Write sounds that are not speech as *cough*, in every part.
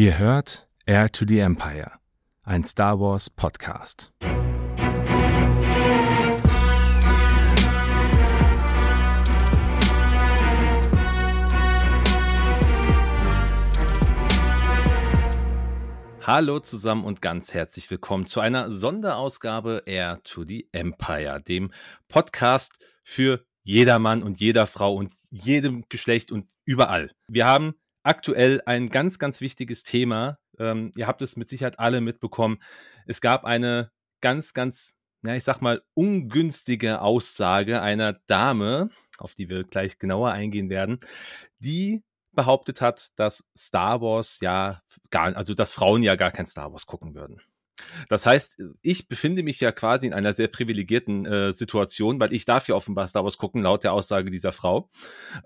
Ihr hört Air to the Empire, ein Star Wars Podcast. Hallo zusammen und ganz herzlich willkommen zu einer Sonderausgabe Air to the Empire, dem Podcast für jedermann und jeder Frau und jedem Geschlecht und überall. Wir haben aktuell ein ganz, ganz wichtiges Thema. Ähm, ihr habt es mit Sicherheit alle mitbekommen. Es gab eine ganz, ganz, ja, ich sag mal, ungünstige Aussage einer Dame, auf die wir gleich genauer eingehen werden, die behauptet hat, dass Star Wars ja gar, also dass Frauen ja gar kein Star Wars gucken würden. Das heißt, ich befinde mich ja quasi in einer sehr privilegierten äh, Situation, weil ich darf ja offenbar Star Wars gucken, laut der Aussage dieser Frau.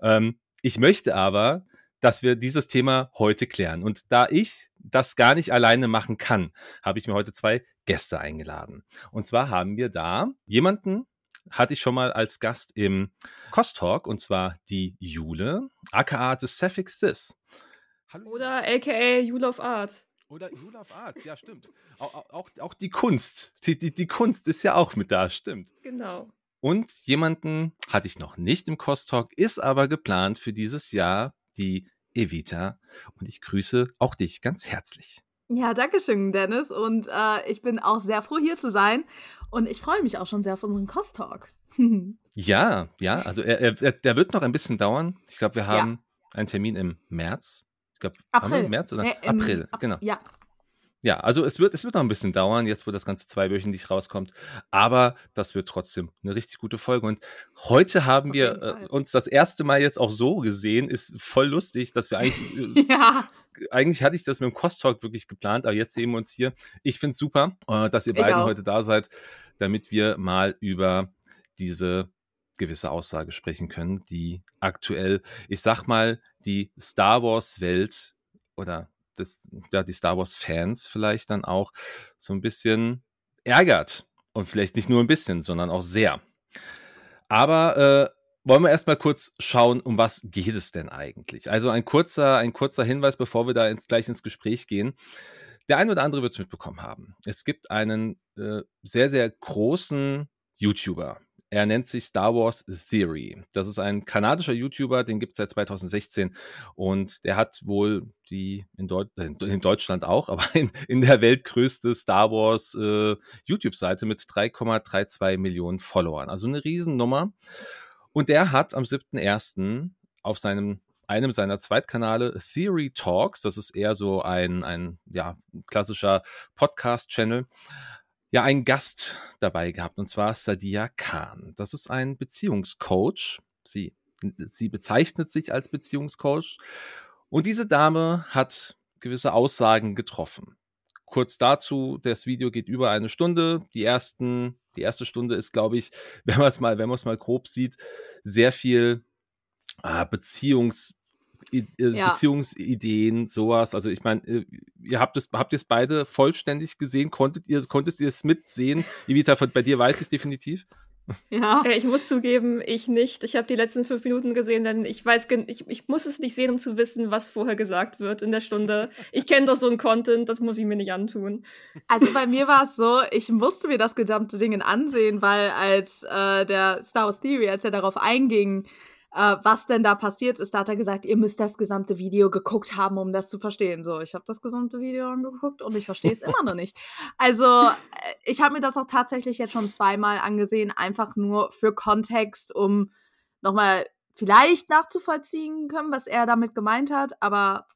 Ähm, ich möchte aber dass wir dieses Thema heute klären. Und da ich das gar nicht alleine machen kann, habe ich mir heute zwei Gäste eingeladen. Und zwar haben wir da jemanden, hatte ich schon mal als Gast im Talk, und zwar die Jule, aka The Suffix This. Hallo. Oder aka Jule of Art. Oder Jule of Art, ja, stimmt. *laughs* Auch, auch, auch die Kunst. Die, die, die Kunst ist ja auch mit da, stimmt. Genau. Und jemanden hatte ich noch nicht im Talk, ist aber geplant für dieses Jahr die Evita. Und ich grüße auch dich ganz herzlich. Ja, danke schön, Dennis. Und äh, ich bin auch sehr froh, hier zu sein. Und ich freue mich auch schon sehr auf unseren Kost-Talk. *laughs* ja, ja, also er, er, der wird noch ein bisschen dauern. Ich glaube, wir haben ja. einen Termin im März. Ich glaube, April. März oder nee, April, Ap genau. Ja, ja, also es wird, es wird noch ein bisschen dauern, jetzt wo das Ganze zweiwöchentlich rauskommt. Aber das wird trotzdem eine richtig gute Folge. Und heute haben wir äh, uns das erste Mal jetzt auch so gesehen. Ist voll lustig, dass wir eigentlich. Äh, *laughs* ja. Eigentlich hatte ich das mit dem Cost Talk wirklich geplant, aber jetzt sehen wir uns hier. Ich finde es super, äh, dass ihr beiden heute da seid, damit wir mal über diese gewisse Aussage sprechen können, die aktuell, ich sag mal, die Star Wars Welt oder das, ja, die Star Wars-Fans vielleicht dann auch so ein bisschen ärgert. Und vielleicht nicht nur ein bisschen, sondern auch sehr. Aber äh, wollen wir erstmal kurz schauen, um was geht es denn eigentlich? Also ein kurzer, ein kurzer Hinweis, bevor wir da ins, gleich ins Gespräch gehen. Der ein oder andere wird es mitbekommen haben. Es gibt einen äh, sehr, sehr großen YouTuber, er nennt sich Star Wars Theory. Das ist ein kanadischer YouTuber, den gibt es seit 2016 und der hat wohl die in, Deut äh, in Deutschland auch, *laughs* aber in, in, der Welt größte Star Wars äh, YouTube-Seite mit 3,32 Millionen Followern. Also eine Riesennummer. Und der hat am 7.1. auf seinem einem seiner Zweitkanale Theory Talks, das ist eher so ein, ein ja, klassischer Podcast-Channel, ja einen Gast dabei gehabt, und zwar Sadia Khan. Das ist ein Beziehungscoach. Sie, sie bezeichnet sich als Beziehungscoach. Und diese Dame hat gewisse Aussagen getroffen. Kurz dazu, das Video geht über eine Stunde. Die ersten, die erste Stunde ist, glaube ich, *laughs* wenn man es mal, wenn man es mal grob sieht, sehr viel äh, Beziehungs ja. Beziehungsideen, sowas. Also ich meine, äh, ihr habt es, habt ihr es beide vollständig gesehen? Konntet ihr, konntest ihr es mitsehen? Evita, bei dir weiß ich es definitiv. Ja. Ich muss zugeben, ich nicht. Ich habe die letzten fünf Minuten gesehen, denn ich weiß, ich, ich muss es nicht sehen, um zu wissen, was vorher gesagt wird in der Stunde. Ich kenne doch so ein Content, das muss ich mir nicht antun. Also bei mir war es so, ich musste mir das gesamte Ding ansehen, weil als äh, der Star Wars Theory, als er darauf einging, äh, was denn da passiert ist. Da hat er gesagt, ihr müsst das gesamte Video geguckt haben, um das zu verstehen. So, ich habe das gesamte Video angeguckt und ich verstehe es immer noch nicht. Also, äh, ich habe mir das auch tatsächlich jetzt schon zweimal angesehen, einfach nur für Kontext, um nochmal vielleicht nachzuvollziehen können, was er damit gemeint hat. Aber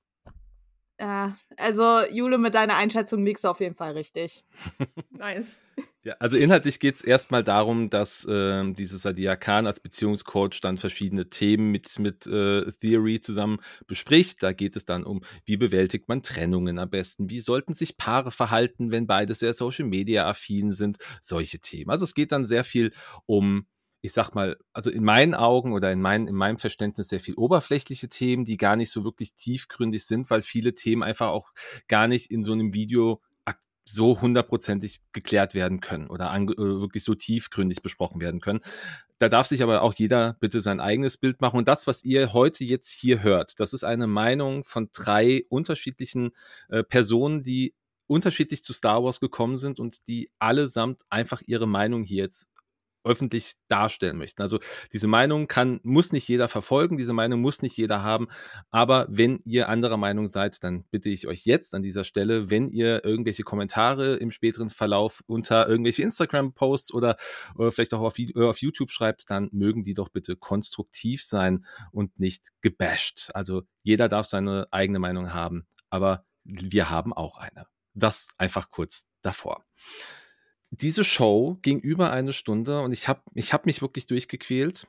äh, also, Jule, mit deiner Einschätzung liegst du auf jeden Fall richtig. *laughs* nice. Ja, also inhaltlich geht es erstmal darum, dass äh, dieses Sadia Khan als Beziehungscoach dann verschiedene Themen mit, mit äh, Theory zusammen bespricht. Da geht es dann um, wie bewältigt man Trennungen am besten, wie sollten sich Paare verhalten, wenn beide sehr Social Media affin sind, solche Themen. Also es geht dann sehr viel um ich sag mal, also in meinen Augen oder in, mein, in meinem Verständnis sehr viel oberflächliche Themen, die gar nicht so wirklich tiefgründig sind, weil viele Themen einfach auch gar nicht in so einem Video so hundertprozentig geklärt werden können oder äh, wirklich so tiefgründig besprochen werden können. da darf sich aber auch jeder bitte sein eigenes Bild machen. Und das, was ihr heute jetzt hier hört, das ist eine Meinung von drei unterschiedlichen äh, Personen, die unterschiedlich zu Star Wars gekommen sind und die allesamt einfach ihre Meinung hier jetzt öffentlich darstellen möchten. Also diese Meinung kann, muss nicht jeder verfolgen, diese Meinung muss nicht jeder haben, aber wenn ihr anderer Meinung seid, dann bitte ich euch jetzt an dieser Stelle, wenn ihr irgendwelche Kommentare im späteren Verlauf unter irgendwelche Instagram-Posts oder, oder, vielleicht auch auf, äh, auf YouTube schreibt, dann mögen die doch bitte konstruktiv sein und nicht gebasht. Also jeder darf seine eigene Meinung haben, aber wir haben auch eine. Das einfach kurz davor diese Show ging über eine Stunde und ich habe ich hab mich wirklich durchgequält.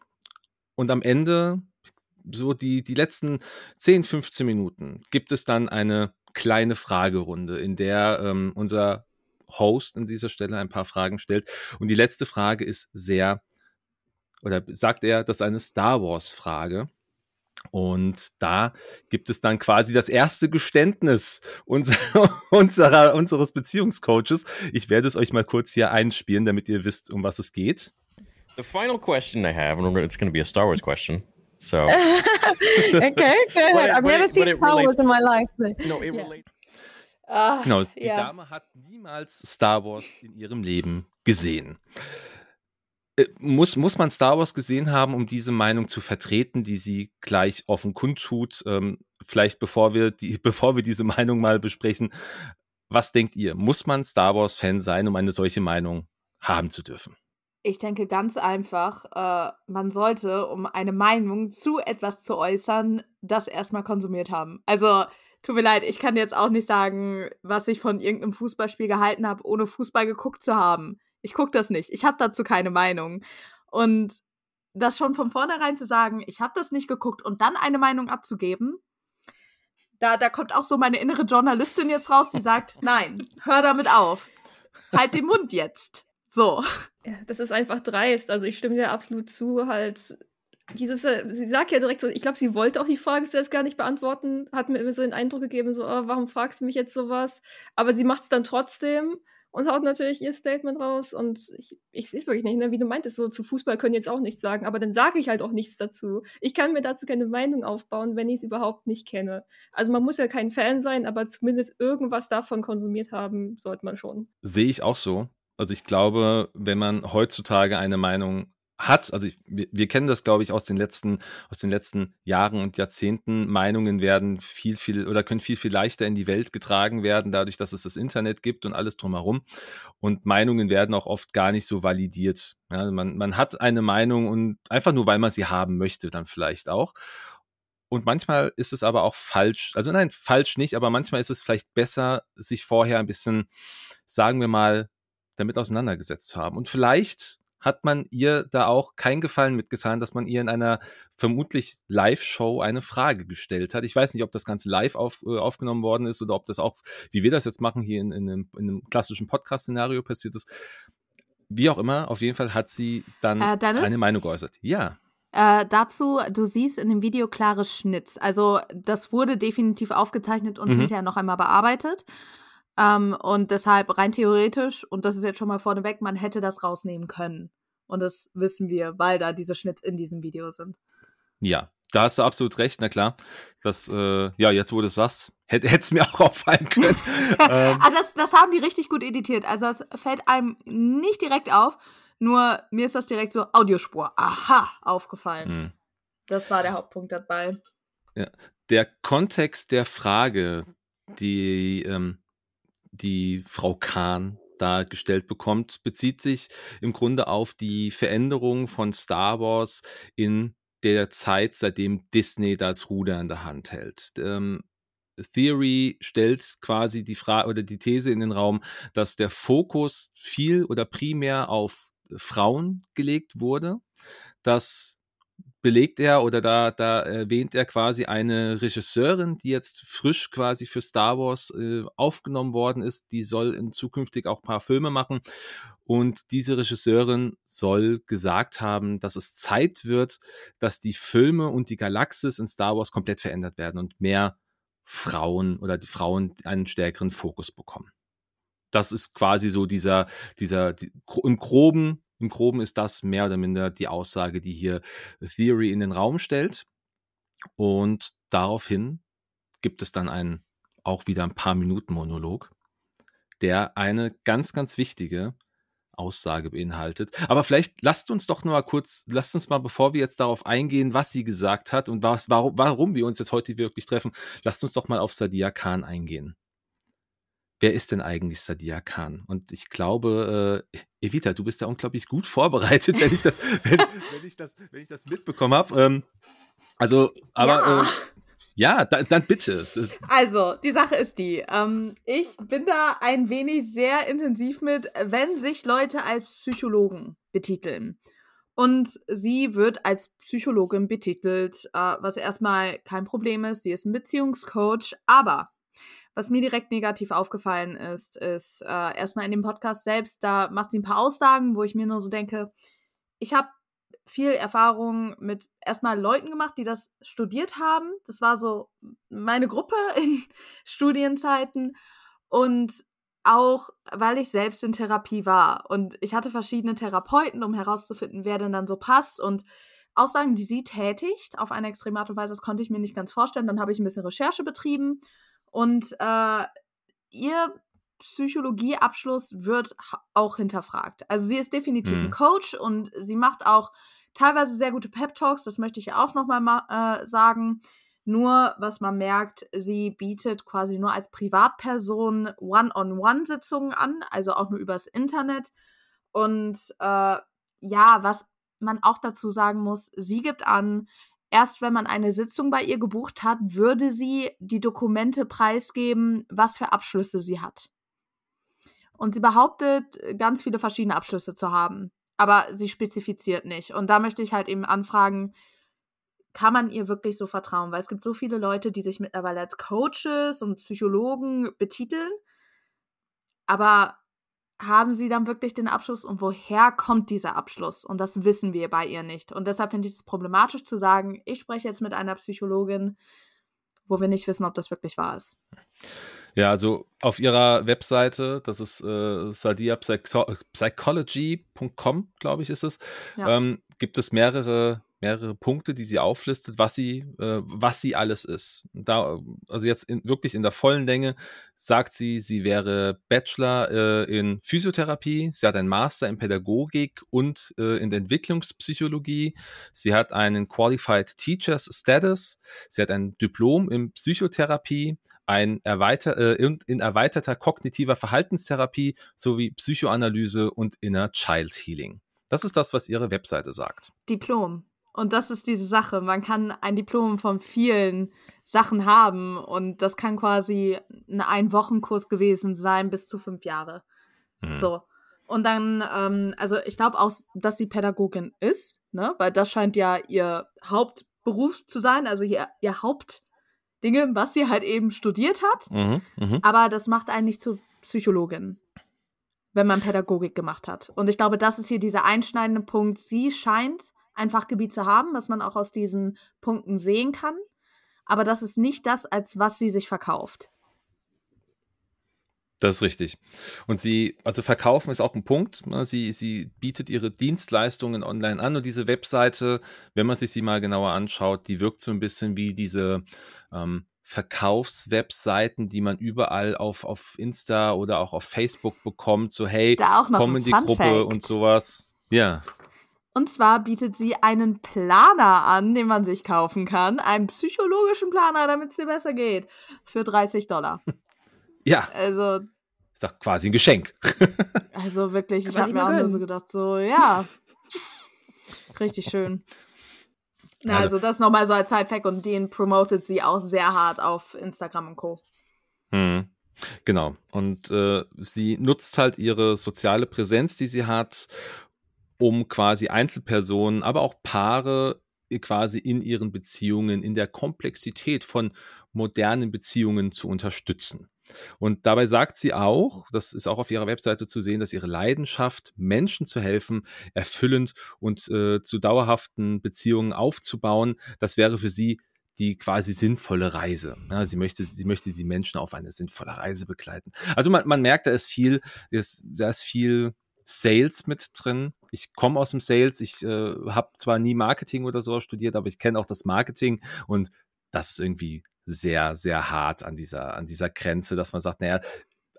Und am Ende, so die, die letzten 10, 15 Minuten, gibt es dann eine kleine Fragerunde, in der ähm, unser Host an dieser Stelle ein paar Fragen stellt. Und die letzte Frage ist sehr, oder sagt er, das ist eine Star Wars-Frage. Und da gibt es dann quasi das erste Geständnis unserer, *laughs* unserer, unseres Beziehungscoaches. Ich werde es euch mal kurz hier einspielen, damit ihr wisst, um was es geht. The final question I have, and it's going to be a Star Wars question. So. *laughs* okay, go ahead. I've never seen Star Wars in my life. No, it yeah. relates. Uh, genau, die yeah. Dame hat niemals Star Wars in ihrem Leben gesehen. Äh, muss, muss man Star Wars gesehen haben, um diese Meinung zu vertreten, die sie gleich offen kundtut? Ähm, vielleicht bevor wir, die, *laughs* bevor wir diese Meinung mal besprechen, was denkt ihr? Muss man Star Wars-Fan sein, um eine solche Meinung haben zu dürfen? Ich denke ganz einfach, äh, man sollte, um eine Meinung zu etwas zu äußern, das erstmal konsumiert haben. Also, tut mir leid, ich kann jetzt auch nicht sagen, was ich von irgendeinem Fußballspiel gehalten habe, ohne Fußball geguckt zu haben. Ich gucke das nicht. Ich habe dazu keine Meinung. Und das schon von vornherein zu sagen, ich habe das nicht geguckt und dann eine Meinung abzugeben, da, da kommt auch so meine innere Journalistin jetzt raus, die sagt, *laughs* nein, hör damit auf. Halt den Mund jetzt. So. Ja, das ist einfach dreist. Also ich stimme dir absolut zu, halt dieses, äh, sie sagt ja direkt so, ich glaube, sie wollte auch die Frage zuerst gar nicht beantworten, hat mir immer so den Eindruck gegeben, so, oh, warum fragst du mich jetzt sowas? Aber sie macht es dann trotzdem und haut natürlich ihr Statement raus. Und ich, ich sehe es wirklich nicht, ne? wie du meintest, so zu Fußball können jetzt auch nichts sagen, aber dann sage ich halt auch nichts dazu. Ich kann mir dazu keine Meinung aufbauen, wenn ich es überhaupt nicht kenne. Also man muss ja kein Fan sein, aber zumindest irgendwas davon konsumiert haben, sollte man schon. Sehe ich auch so. Also ich glaube, wenn man heutzutage eine Meinung hat, also ich, wir, wir, kennen das, glaube ich, aus den letzten, aus den letzten Jahren und Jahrzehnten. Meinungen werden viel, viel oder können viel, viel leichter in die Welt getragen werden, dadurch, dass es das Internet gibt und alles drumherum. Und Meinungen werden auch oft gar nicht so validiert. Ja, man, man hat eine Meinung und einfach nur, weil man sie haben möchte, dann vielleicht auch. Und manchmal ist es aber auch falsch. Also nein, falsch nicht, aber manchmal ist es vielleicht besser, sich vorher ein bisschen, sagen wir mal, damit auseinandergesetzt zu haben. Und vielleicht hat man ihr da auch keinen Gefallen mitgetan, dass man ihr in einer vermutlich Live-Show eine Frage gestellt hat. Ich weiß nicht, ob das Ganze live auf, äh, aufgenommen worden ist oder ob das auch, wie wir das jetzt machen, hier in, in, einem, in einem klassischen Podcast-Szenario passiert ist. Wie auch immer, auf jeden Fall hat sie dann äh, eine Meinung geäußert. Ja. Äh, dazu, du siehst in dem Video klare Schnitts. Also das wurde definitiv aufgezeichnet und mhm. hinterher noch einmal bearbeitet. Ähm, und deshalb rein theoretisch, und das ist jetzt schon mal vorneweg, man hätte das rausnehmen können. Und das wissen wir, weil da diese Schnitts in diesem Video sind. Ja, da hast du absolut recht, na klar. Das, äh, ja, jetzt wo du es sagst, hätte es mir *laughs* auch auffallen können. *laughs* ähm. also das, das haben die richtig gut editiert. Also das fällt einem nicht direkt auf, nur mir ist das direkt so Audiospur, aha, aufgefallen. Mhm. Das war der Hauptpunkt dabei. Ja. Der Kontext der Frage, die ähm, die Frau Kahn da gestellt bekommt, bezieht sich im Grunde auf die Veränderung von Star Wars in der Zeit, seitdem Disney das Ruder in der Hand hält. Ähm, Theory stellt quasi die Frage oder die These in den Raum, dass der Fokus viel oder primär auf Frauen gelegt wurde, dass belegt er oder da, da erwähnt er quasi eine Regisseurin, die jetzt frisch quasi für Star Wars äh, aufgenommen worden ist. Die soll in zukünftig auch paar Filme machen. Und diese Regisseurin soll gesagt haben, dass es Zeit wird, dass die Filme und die Galaxis in Star Wars komplett verändert werden und mehr Frauen oder die Frauen einen stärkeren Fokus bekommen. Das ist quasi so dieser, dieser, die, im Groben Im Groben ist das mehr oder minder die Aussage, die hier Theory in den Raum stellt. Und daraufhin gibt es dann einen, auch wieder ein paar Minuten Monolog, der eine ganz, ganz wichtige Aussage beinhaltet. Aber vielleicht lasst uns doch noch mal kurz, lasst uns mal, bevor wir jetzt darauf eingehen, was sie gesagt hat und was, warum, warum wir uns jetzt heute wirklich treffen, lasst uns doch mal auf Sadia Khan eingehen. Wer ist denn eigentlich Sadia Khan? Und ich glaube, äh, Evita, du bist da unglaublich gut vorbereitet, wenn ich das, *laughs* wenn, wenn ich das, wenn ich das mitbekommen habe. Ähm, also, aber ja. Äh, ja, da, dann bitte. Also, die Sache ist die, ähm, ich bin da ein wenig sehr intensiv mit, wenn sich Leute als Psychologen betiteln. Und sie wird als Psychologin betitelt, äh, was erstmal kein Problem ist. Sie ist ein Beziehungscoach. Aber was mir direkt negativ aufgefallen ist, ist äh, erstmal in dem Podcast selbst, da macht sie ein paar Aussagen, wo ich mir nur so denke, ich habe viel Erfahrung mit erstmal Leuten gemacht, die das studiert haben. Das war so meine Gruppe *laughs* in Studienzeiten. Und auch, weil ich selbst in Therapie war. Und ich hatte verschiedene Therapeuten, um herauszufinden, wer denn dann so passt. Und Aussagen, die sie tätigt, auf eine extreme Art und Weise, das konnte ich mir nicht ganz vorstellen. Dann habe ich ein bisschen Recherche betrieben. Und äh, ihr Psychologieabschluss wird auch hinterfragt. Also sie ist definitiv mhm. ein Coach und sie macht auch teilweise sehr gute Pep Talks, das möchte ich auch nochmal äh, sagen. Nur, was man merkt, sie bietet quasi nur als Privatperson One-on-One-Sitzungen an, also auch nur übers Internet. Und äh, ja, was man auch dazu sagen muss, sie gibt an, erst wenn man eine Sitzung bei ihr gebucht hat, würde sie die Dokumente preisgeben, was für Abschlüsse sie hat. Und sie behauptet, ganz viele verschiedene Abschlüsse zu haben aber sie spezifiziert nicht. Und da möchte ich halt eben anfragen, kann man ihr wirklich so vertrauen? Weil es gibt so viele Leute, die sich mittlerweile als Coaches und Psychologen betiteln, aber haben sie dann wirklich den Abschluss und woher kommt dieser Abschluss? Und das wissen wir bei ihr nicht. Und deshalb finde ich es problematisch zu sagen, ich spreche jetzt mit einer Psychologin, wo wir nicht wissen, ob das wirklich wahr ist. Ja, also auf ihrer Webseite, das ist äh, sadiapsychology.com, glaube ich, ist es, ja. ähm, gibt es mehrere mehrere Punkte, die sie auflistet, was sie, äh, was sie alles ist. Da, also jetzt in, wirklich in der vollen Länge sagt sie, sie wäre Bachelor äh, in Physiotherapie, sie hat einen Master in Pädagogik und äh, in Entwicklungspsychologie, sie hat einen Qualified Teachers Status, sie hat ein Diplom in Psychotherapie, ein erweiter, äh, in, in erweiterter kognitiver Verhaltenstherapie sowie Psychoanalyse und Inner Child Healing. Das ist das, was ihre Webseite sagt. Diplom. Und das ist diese Sache. Man kann ein Diplom von vielen Sachen haben und das kann quasi ein Ein-Wochen-Kurs gewesen sein bis zu fünf Jahre. Mhm. So. Und dann, ähm, also ich glaube auch, dass sie Pädagogin ist, ne? Weil das scheint ja ihr Hauptberuf zu sein, also ihr, ihr Hauptdinge, was sie halt eben studiert hat. Mhm, mh. Aber das macht einen nicht zur Psychologin, wenn man Pädagogik gemacht hat. Und ich glaube, das ist hier dieser einschneidende Punkt. Sie scheint ein Fachgebiet zu haben, was man auch aus diesen Punkten sehen kann. Aber das ist nicht das, als was sie sich verkauft. Das ist richtig. Und sie, also verkaufen ist auch ein Punkt. Ne? Sie, sie bietet ihre Dienstleistungen online an und diese Webseite, wenn man sich sie mal genauer anschaut, die wirkt so ein bisschen wie diese ähm, Verkaufswebseiten, die man überall auf, auf Insta oder auch auf Facebook bekommt. So, hey, komm in die Gruppe Fact. und sowas. Ja. Und zwar bietet sie einen Planer an, den man sich kaufen kann. Einen psychologischen Planer, damit es dir besser geht. Für 30 Dollar. *laughs* Ja. Also. Ist doch quasi ein Geschenk. *laughs* Also wirklich, ich habe mir auch nur so gedacht, so, ja. *laughs* Richtig schön. Na, also, also das nochmal so als Sidefact und den promotet sie auch sehr hart auf Instagram und Co. Hm. Genau. Und äh, sie nutzt halt ihre soziale Präsenz, die sie hat, um quasi Einzelpersonen, aber auch Paare quasi in ihren Beziehungen, in der Komplexität von modernen Beziehungen zu unterstützen. Und dabei sagt sie auch, das ist auch auf ihrer Webseite zu sehen, dass ihre Leidenschaft, Menschen zu helfen, erfüllend und äh, zu dauerhaften Beziehungen aufzubauen, das wäre für sie die quasi sinnvolle Reise. Ja, sie möchte, sie möchte die Menschen auf eine sinnvolle Reise begleiten. Also man, man merkt, da ist viel, da ist viel Sales mit drin, ich komme aus dem Sales, ich äh, habe zwar nie Marketing oder so studiert, aber ich kenne auch das Marketing und das ist irgendwie sehr, sehr hart an dieser, an dieser Grenze, dass man sagt, naja,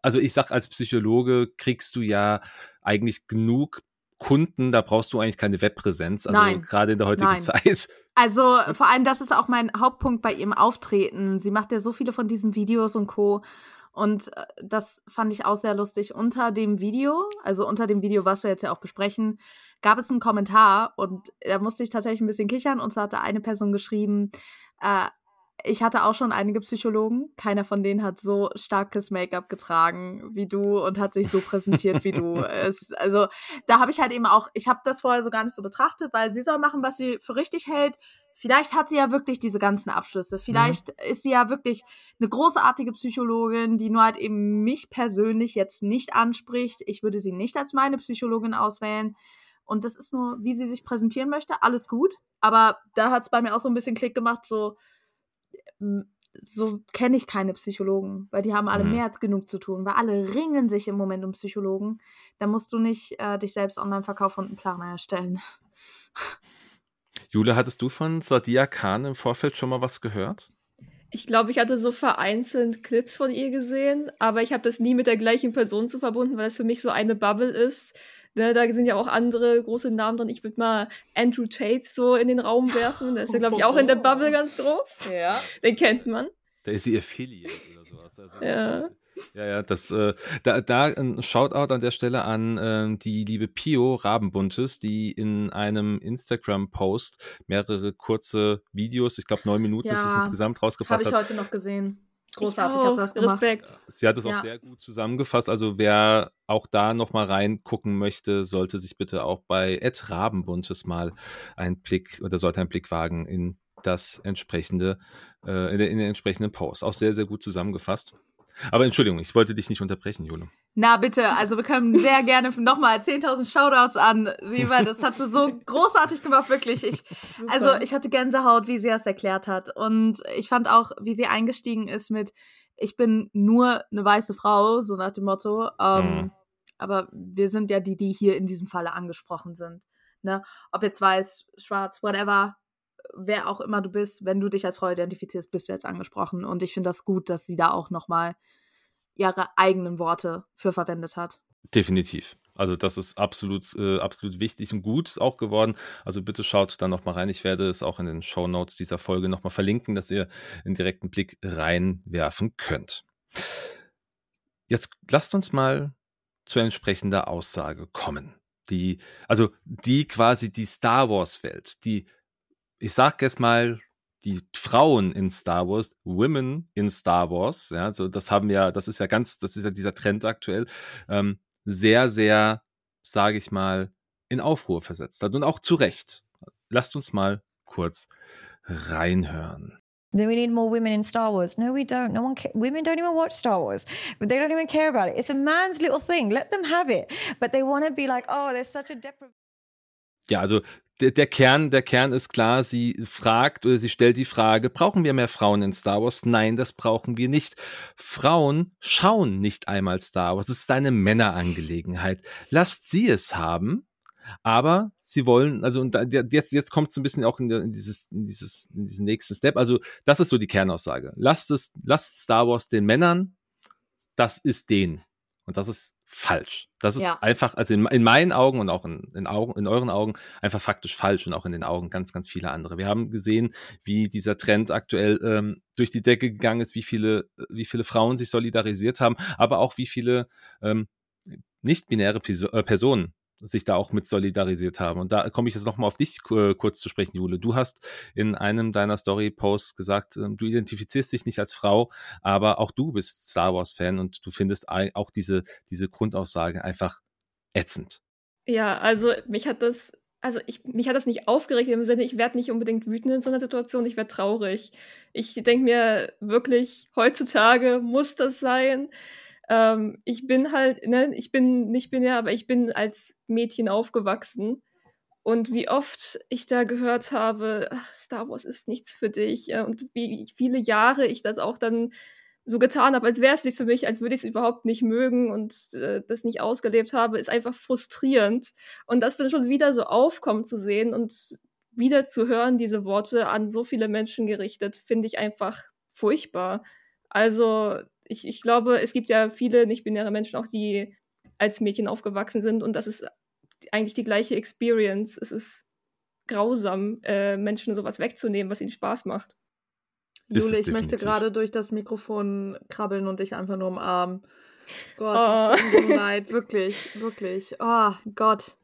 also ich sag als Psychologe kriegst du ja eigentlich genug Kunden, da brauchst du eigentlich keine Webpräsenz, also Nein. gerade in der heutigen Nein. Zeit. Also vor allem, das ist auch mein Hauptpunkt bei ihrem Auftreten. Sie macht ja so viele von diesen Videos und Co. Und äh, das fand ich auch sehr lustig. Unter dem Video, also unter dem Video, was wir jetzt ja auch besprechen, gab es einen Kommentar und da musste ich tatsächlich ein bisschen kichern. Und so hatte eine Person geschrieben, äh, ich hatte auch schon einige Psychologen. Keiner von denen hat so starkes Make-up getragen wie du und hat sich so präsentiert wie du. *laughs* Es, also da habe ich halt eben auch, ich habe das vorher so gar nicht so betrachtet, weil sie soll machen, was sie für richtig hält. Vielleicht hat sie ja wirklich diese ganzen Abschlüsse. Vielleicht mhm. ist sie ja wirklich eine großartige Psychologin, die nur halt eben mich persönlich jetzt nicht anspricht. Ich würde sie nicht als meine Psychologin auswählen. Und das ist nur, wie sie sich präsentieren möchte. Alles gut. Aber da hat es bei mir auch so ein bisschen Klick gemacht, so so kenne ich keine Psychologen, weil die haben alle mhm. mehr als genug zu tun, weil alle ringen sich im Moment um Psychologen. Da musst du nicht äh, dich selbst online verkaufen und einen Planer erstellen. *laughs* Jule, hattest du von Sadia Khan im Vorfeld schon mal was gehört? Ich glaube, ich hatte so vereinzelt Clips von ihr gesehen, aber ich habe das nie mit der gleichen Person zu verbunden, weil es für mich so eine Bubble ist, Ne, da sind ja auch andere große Namen drin. Ich würde mal Andrew Tate so in den Raum werfen. Der ist ja, glaube ich, auch in der Bubble *laughs* ganz groß. Ja. Den kennt man. Da ist sie Affiliate oder sowas. Also ja. Ja, ja, das, äh, da, da ein Shoutout an der Stelle an äh, die liebe Pio Rabenbuntes, die in einem Instagram-Post mehrere kurze Videos, ich glaube neun Minuten ja, ist es insgesamt rausgebracht hat. Habe ich heute noch gesehen. Großartig hat das gemacht. Respekt. Sie hat es ja. auch sehr gut zusammengefasst. Also wer auch da nochmal reingucken möchte, sollte sich bitte auch bei Ed Rabenbuntes mal einen Blick oder sollte einen Blick wagen in das entsprechende, äh, in, den, in den entsprechenden Post. Auch sehr, sehr gut zusammengefasst. Aber Entschuldigung, ich wollte dich nicht unterbrechen, Jule. Na bitte, also wir können sehr *laughs* gerne nochmal 10.000 Shoutouts an sie, weil das hat sie so großartig gemacht, wirklich. Ich, also ich hatte Gänsehaut, wie sie das erklärt hat. Und ich fand auch, wie sie eingestiegen ist mit, ich bin nur eine weiße Frau, so nach dem Motto. Ähm, mhm. Aber wir sind ja die, die hier in diesem Falle angesprochen sind. Ne? Ob jetzt weiß, schwarz, whatever, wer auch immer du bist, wenn du dich als Frau identifizierst, bist du jetzt angesprochen. Und ich finde das gut, dass sie da auch nochmal ihre eigenen Worte für verwendet hat. Definitiv. Also das ist absolut, äh, absolut wichtig und gut auch geworden. Also bitte schaut da nochmal rein. Ich werde es auch in den Show Notes dieser Folge nochmal verlinken, dass ihr einen direkten Blick reinwerfen könnt. Jetzt lasst uns mal zu entsprechender Aussage kommen. Die, also die quasi die Star Wars Welt, die ich sag jetzt mal, die Frauen in Star Wars, Women in Star Wars, ja, so das haben ja, das ist ja ganz, das ist ja dieser Trend aktuell, ähm, sehr, sehr, sage ich mal, in Aufruhr versetzt hat und auch zu Recht. Lasst uns mal kurz reinhören. Do we need more women in Star Wars? No, we don't. No one. women don't even watch Star Wars. They don't even care about it. It's a man's little thing. Let them have it. But they want to be like, oh, there's such a deprivation. Ja, also der, der, Kern, der Kern ist klar, sie fragt oder sie stellt die Frage, brauchen wir mehr Frauen in Star Wars? Nein, das brauchen wir nicht. Frauen schauen nicht einmal Star Wars. Es ist eine Männerangelegenheit. Lasst sie es haben. Aber sie wollen, also und jetzt, jetzt kommt es ein bisschen auch in, in, dieses, in, dieses, in diesen nächsten Step. Also, das ist so die Kernaussage. Lasst es, lasst Star Wars den Männern, das ist denen. Und das ist falsch. Das ist ja. einfach, also in, in, meinen Augen und auch in, in, Augen, in euren Augen einfach faktisch falsch und auch in den Augen ganz, ganz viele andere. Wir haben gesehen, wie dieser Trend aktuell ähm, durch die Decke gegangen ist, wie viele, wie viele Frauen sich solidarisiert haben, aber auch wie viele ähm, nicht-binäre äh, Personen sich da auch mit solidarisiert haben. Und da komme ich jetzt nochmal auf dich äh, kurz zu sprechen, Jule. Du hast in einem deiner Story-Posts gesagt, äh, du identifizierst dich nicht als Frau, aber auch du bist Star Wars-Fan und du findest auch diese, diese Grundaussage einfach ätzend. Ja, also mich hat das, also ich, mich hat das nicht aufgeregt im Sinne, ich werde nicht unbedingt wütend in so einer Situation, ich werde traurig. Ich denke mir wirklich, heutzutage muss das sein ähm, ich bin halt, ne, ich bin nicht binär, aber ich bin als Mädchen aufgewachsen. Und wie oft ich da gehört habe, Star Wars ist nichts für dich. Und wie viele Jahre ich das auch dann so getan habe, als wäre es nichts für mich, als würde ich es überhaupt nicht mögen und äh, das nicht ausgelebt habe, ist einfach frustrierend. Und das dann schon wieder so aufkommen zu sehen und wieder zu hören, diese Worte an so viele Menschen gerichtet, finde ich einfach furchtbar. Also ich, ich glaube, es gibt ja viele nicht-binäre Menschen auch, die als Mädchen aufgewachsen sind und das ist eigentlich die gleiche Experience. Es ist grausam, äh, Menschen sowas wegzunehmen, was ihnen Spaß macht. Jule, ich möchte gerade durch das Mikrofon krabbeln und dich einfach nur umarmen. Gott, oh. so leid, wirklich, wirklich. Oh Gott.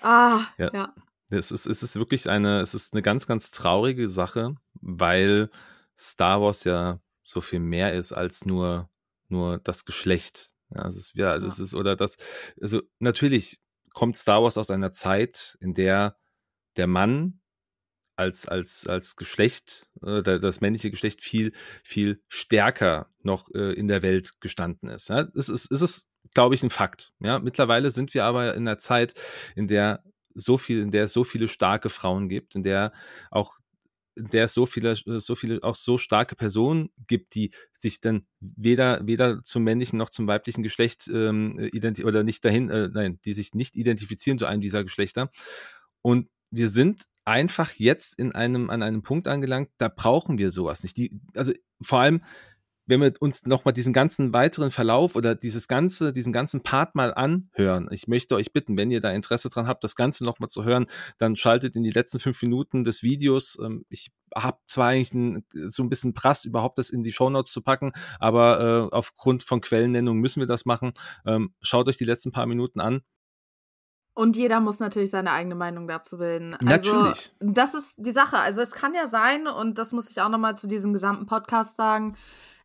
Ah, ja. ja. Es ist, es ist wirklich eine, es ist eine ganz, ganz traurige Sache, weil Star Wars ja so viel mehr ist als nur, nur das Geschlecht. Ja, es ist, ja, das ist, oder das, also natürlich kommt Star Wars aus einer Zeit, in der der Mann als, als, als Geschlecht, äh, das männliche Geschlecht viel, viel stärker noch äh, in der Welt gestanden ist. Ja, es ist, es ist, glaube ich, ein Fakt. Ja, mittlerweile sind wir aber in einer Zeit, in der so viel, in der es so viele starke Frauen gibt, in der auch in der es so viele, so viele, auch so starke Personen gibt, die sich dann weder, weder zum männlichen noch zum weiblichen Geschlecht ähm, oder nicht dahin, äh, nein, die sich nicht identifizieren zu einem dieser Geschlechter. Und wir sind einfach jetzt in einem, an einem Punkt angelangt, da brauchen wir sowas nicht. Die, also vor allem, wenn wir uns nochmal diesen ganzen weiteren Verlauf oder dieses ganze, diesen ganzen Part mal anhören. Ich möchte euch bitten, wenn ihr da Interesse dran habt, das Ganze nochmal zu hören, dann schaltet in die letzten fünf Minuten des Videos. Ähm, ich habe zwar eigentlich ein, so ein bisschen Prass, überhaupt das in die Shownotes zu packen, aber äh, aufgrund von Quellennennung müssen wir das machen. Ähm, schaut euch die letzten paar Minuten an. Und jeder muss natürlich seine eigene Meinung dazu bilden. Also, natürlich. Das ist die Sache. Also es kann ja sein, und das muss ich auch nochmal zu diesem gesamten Podcast sagen,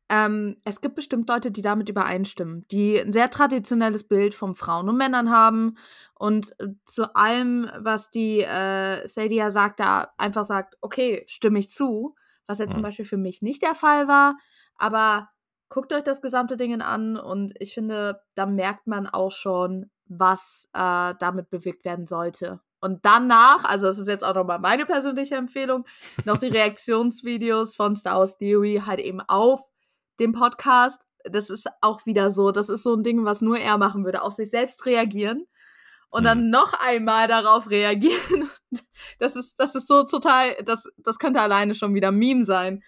ähm, es gibt bestimmt Leute, die damit übereinstimmen, die ein sehr traditionelles Bild von Frauen und Männern haben und äh, zu allem, was die äh, Sadia sagt, da einfach sagt, okay, stimme ich zu, was ja, zum Beispiel für mich nicht der Fall war, aber guckt euch das gesamte Ding an und ich finde, da merkt man auch schon, was äh, damit bewirkt werden sollte. Und danach, also das ist jetzt auch nochmal meine persönliche Empfehlung, noch die *laughs* Reaktionsvideos von Star Wars Theory halt eben auf dem Podcast. Das ist auch wieder so, das ist so ein Ding, was nur er machen würde, auf sich selbst reagieren und dann mhm. noch einmal darauf reagieren. *laughs* Das ist, das ist so total, das, das könnte alleine schon wieder Meme sein.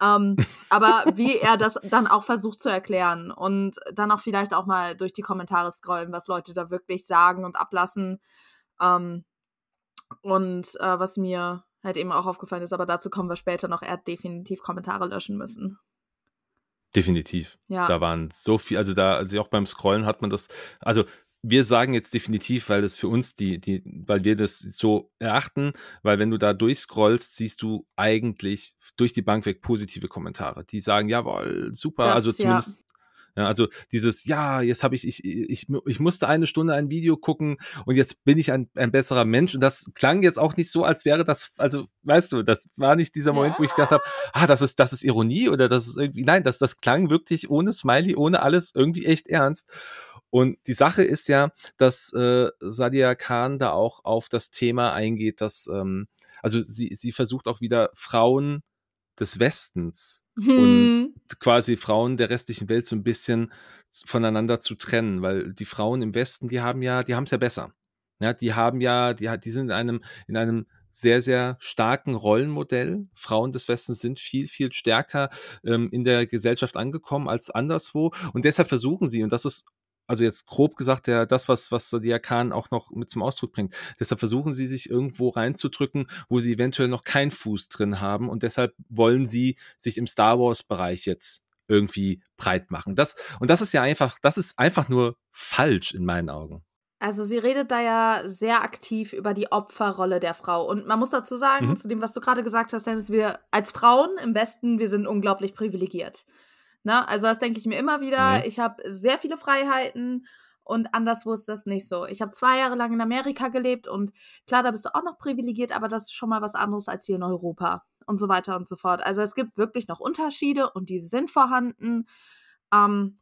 Ähm, aber wie *laughs* er das dann auch versucht zu erklären und dann auch vielleicht auch mal durch die Kommentare scrollen, was Leute da wirklich sagen und ablassen. Ähm, und äh, was mir halt eben auch aufgefallen ist, aber dazu kommen wir später noch, er hat definitiv Kommentare löschen müssen. Definitiv. Ja. Da waren so viel, also da, also auch beim Scrollen hat man das, also wir sagen jetzt definitiv, weil das für uns die, die, weil wir das so erachten, weil wenn du da durchscrollst, siehst du eigentlich durch die Bank weg positive Kommentare, die sagen, jawohl, super, das, also zumindest. Ja. Ja, also dieses, ja, jetzt habe ich, ich, ich, ich musste eine Stunde ein Video gucken und jetzt bin ich ein, ein besserer Mensch. Und das klang jetzt auch nicht so, als wäre das, also weißt du, das war nicht dieser Moment, ja. wo ich gedacht habe, ah, das ist, das ist Ironie oder das ist irgendwie, nein, das, das klang wirklich ohne Smiley, ohne alles irgendwie echt ernst. Und die Sache ist ja, dass äh, Sadia Khan da auch auf das Thema eingeht, dass, ähm, also sie, sie versucht auch wieder Frauen des Westens hm. und quasi Frauen der restlichen Welt so ein bisschen voneinander zu trennen, weil die Frauen im Westen, die haben ja, die haben es ja besser. Ja, die haben ja, die, die sind in einem, in einem sehr, sehr starken Rollenmodell. Frauen des Westens sind viel, viel stärker ähm, in der Gesellschaft angekommen als anderswo. Und deshalb versuchen sie, und das ist also jetzt grob gesagt, ja, das, was, was der Khan auch noch mit zum Ausdruck bringt. Deshalb versuchen sie sich irgendwo reinzudrücken, wo sie eventuell noch keinen Fuß drin haben und deshalb wollen sie sich im Star Wars Bereich jetzt irgendwie breit machen. Das, und das ist ja einfach, das ist einfach nur falsch in meinen Augen. Also sie redet da ja sehr aktiv über die Opferrolle der Frau. Und man muss dazu sagen, mhm. zu dem, was du gerade gesagt hast, Dennis, wir als Frauen im Westen, wir sind unglaublich privilegiert. Ne? Also das denke ich mir immer wieder. Mhm. Ich habe sehr viele Freiheiten und anderswo ist das nicht so. Ich habe zwei Jahre lang in Amerika gelebt und klar, da bist du auch noch privilegiert, aber das ist schon mal was anderes als hier in Europa und so weiter und so fort. Also es gibt wirklich noch Unterschiede und die sind vorhanden. Ähm,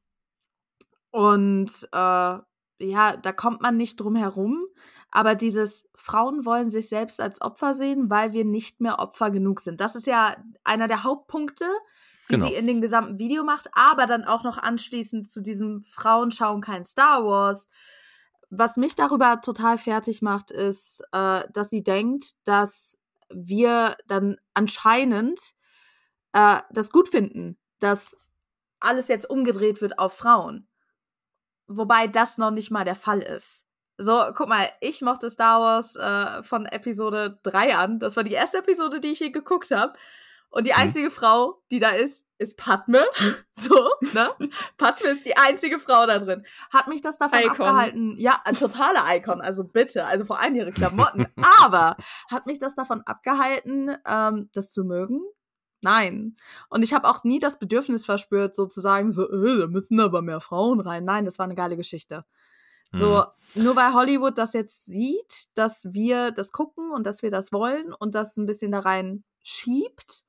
und äh, ja, da kommt man nicht drum herum. Aber dieses Frauen wollen sich selbst als Opfer sehen, weil wir nicht mehr Opfer genug sind. Das ist ja einer der Hauptpunkte, die genau. sie in dem gesamten Video macht, aber dann auch noch anschließend zu diesem Frauen schauen kein Star Wars. Was mich darüber total fertig macht, ist, äh, dass sie denkt, dass wir dann anscheinend äh, das gut finden, dass alles jetzt umgedreht wird auf Frauen. Wobei das noch nicht mal der Fall ist. So, guck mal, ich mochte Star Wars äh, von Episode 3 an. Das war die erste Episode, die ich je geguckt habe. Und die mhm. einzige hm. Frau, die da ist, ist Padme. *laughs* so, ne? Padme ist die einzige Frau da drin. Hat mich das davon Icon. abgehalten? Ja, ein totaler Icon, also bitte. Also vor allem ihre Klamotten. *laughs* Aber hat mich das davon abgehalten, ähm, das zu mögen? Nein. Und ich habe auch nie das Bedürfnis verspürt, sozusagen so, äh, da müssen aber mehr Frauen rein. Nein, das war eine geile Geschichte. So, mhm. nur weil Hollywood das jetzt sieht, dass wir das gucken und dass wir das wollen und das ein bisschen da rein schiebt,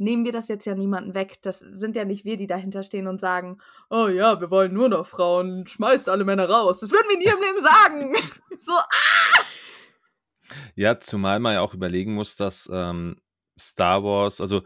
nehmen wir das jetzt ja niemanden weg. Das sind ja nicht wir, die dahinter stehen und sagen, oh ja, wir wollen nur noch Frauen, schmeißt alle Männer raus. Das würden wir nie im Leben sagen. *laughs* so, ah! Ja, zumal man ja auch überlegen muss, dass ähm, Star Wars, also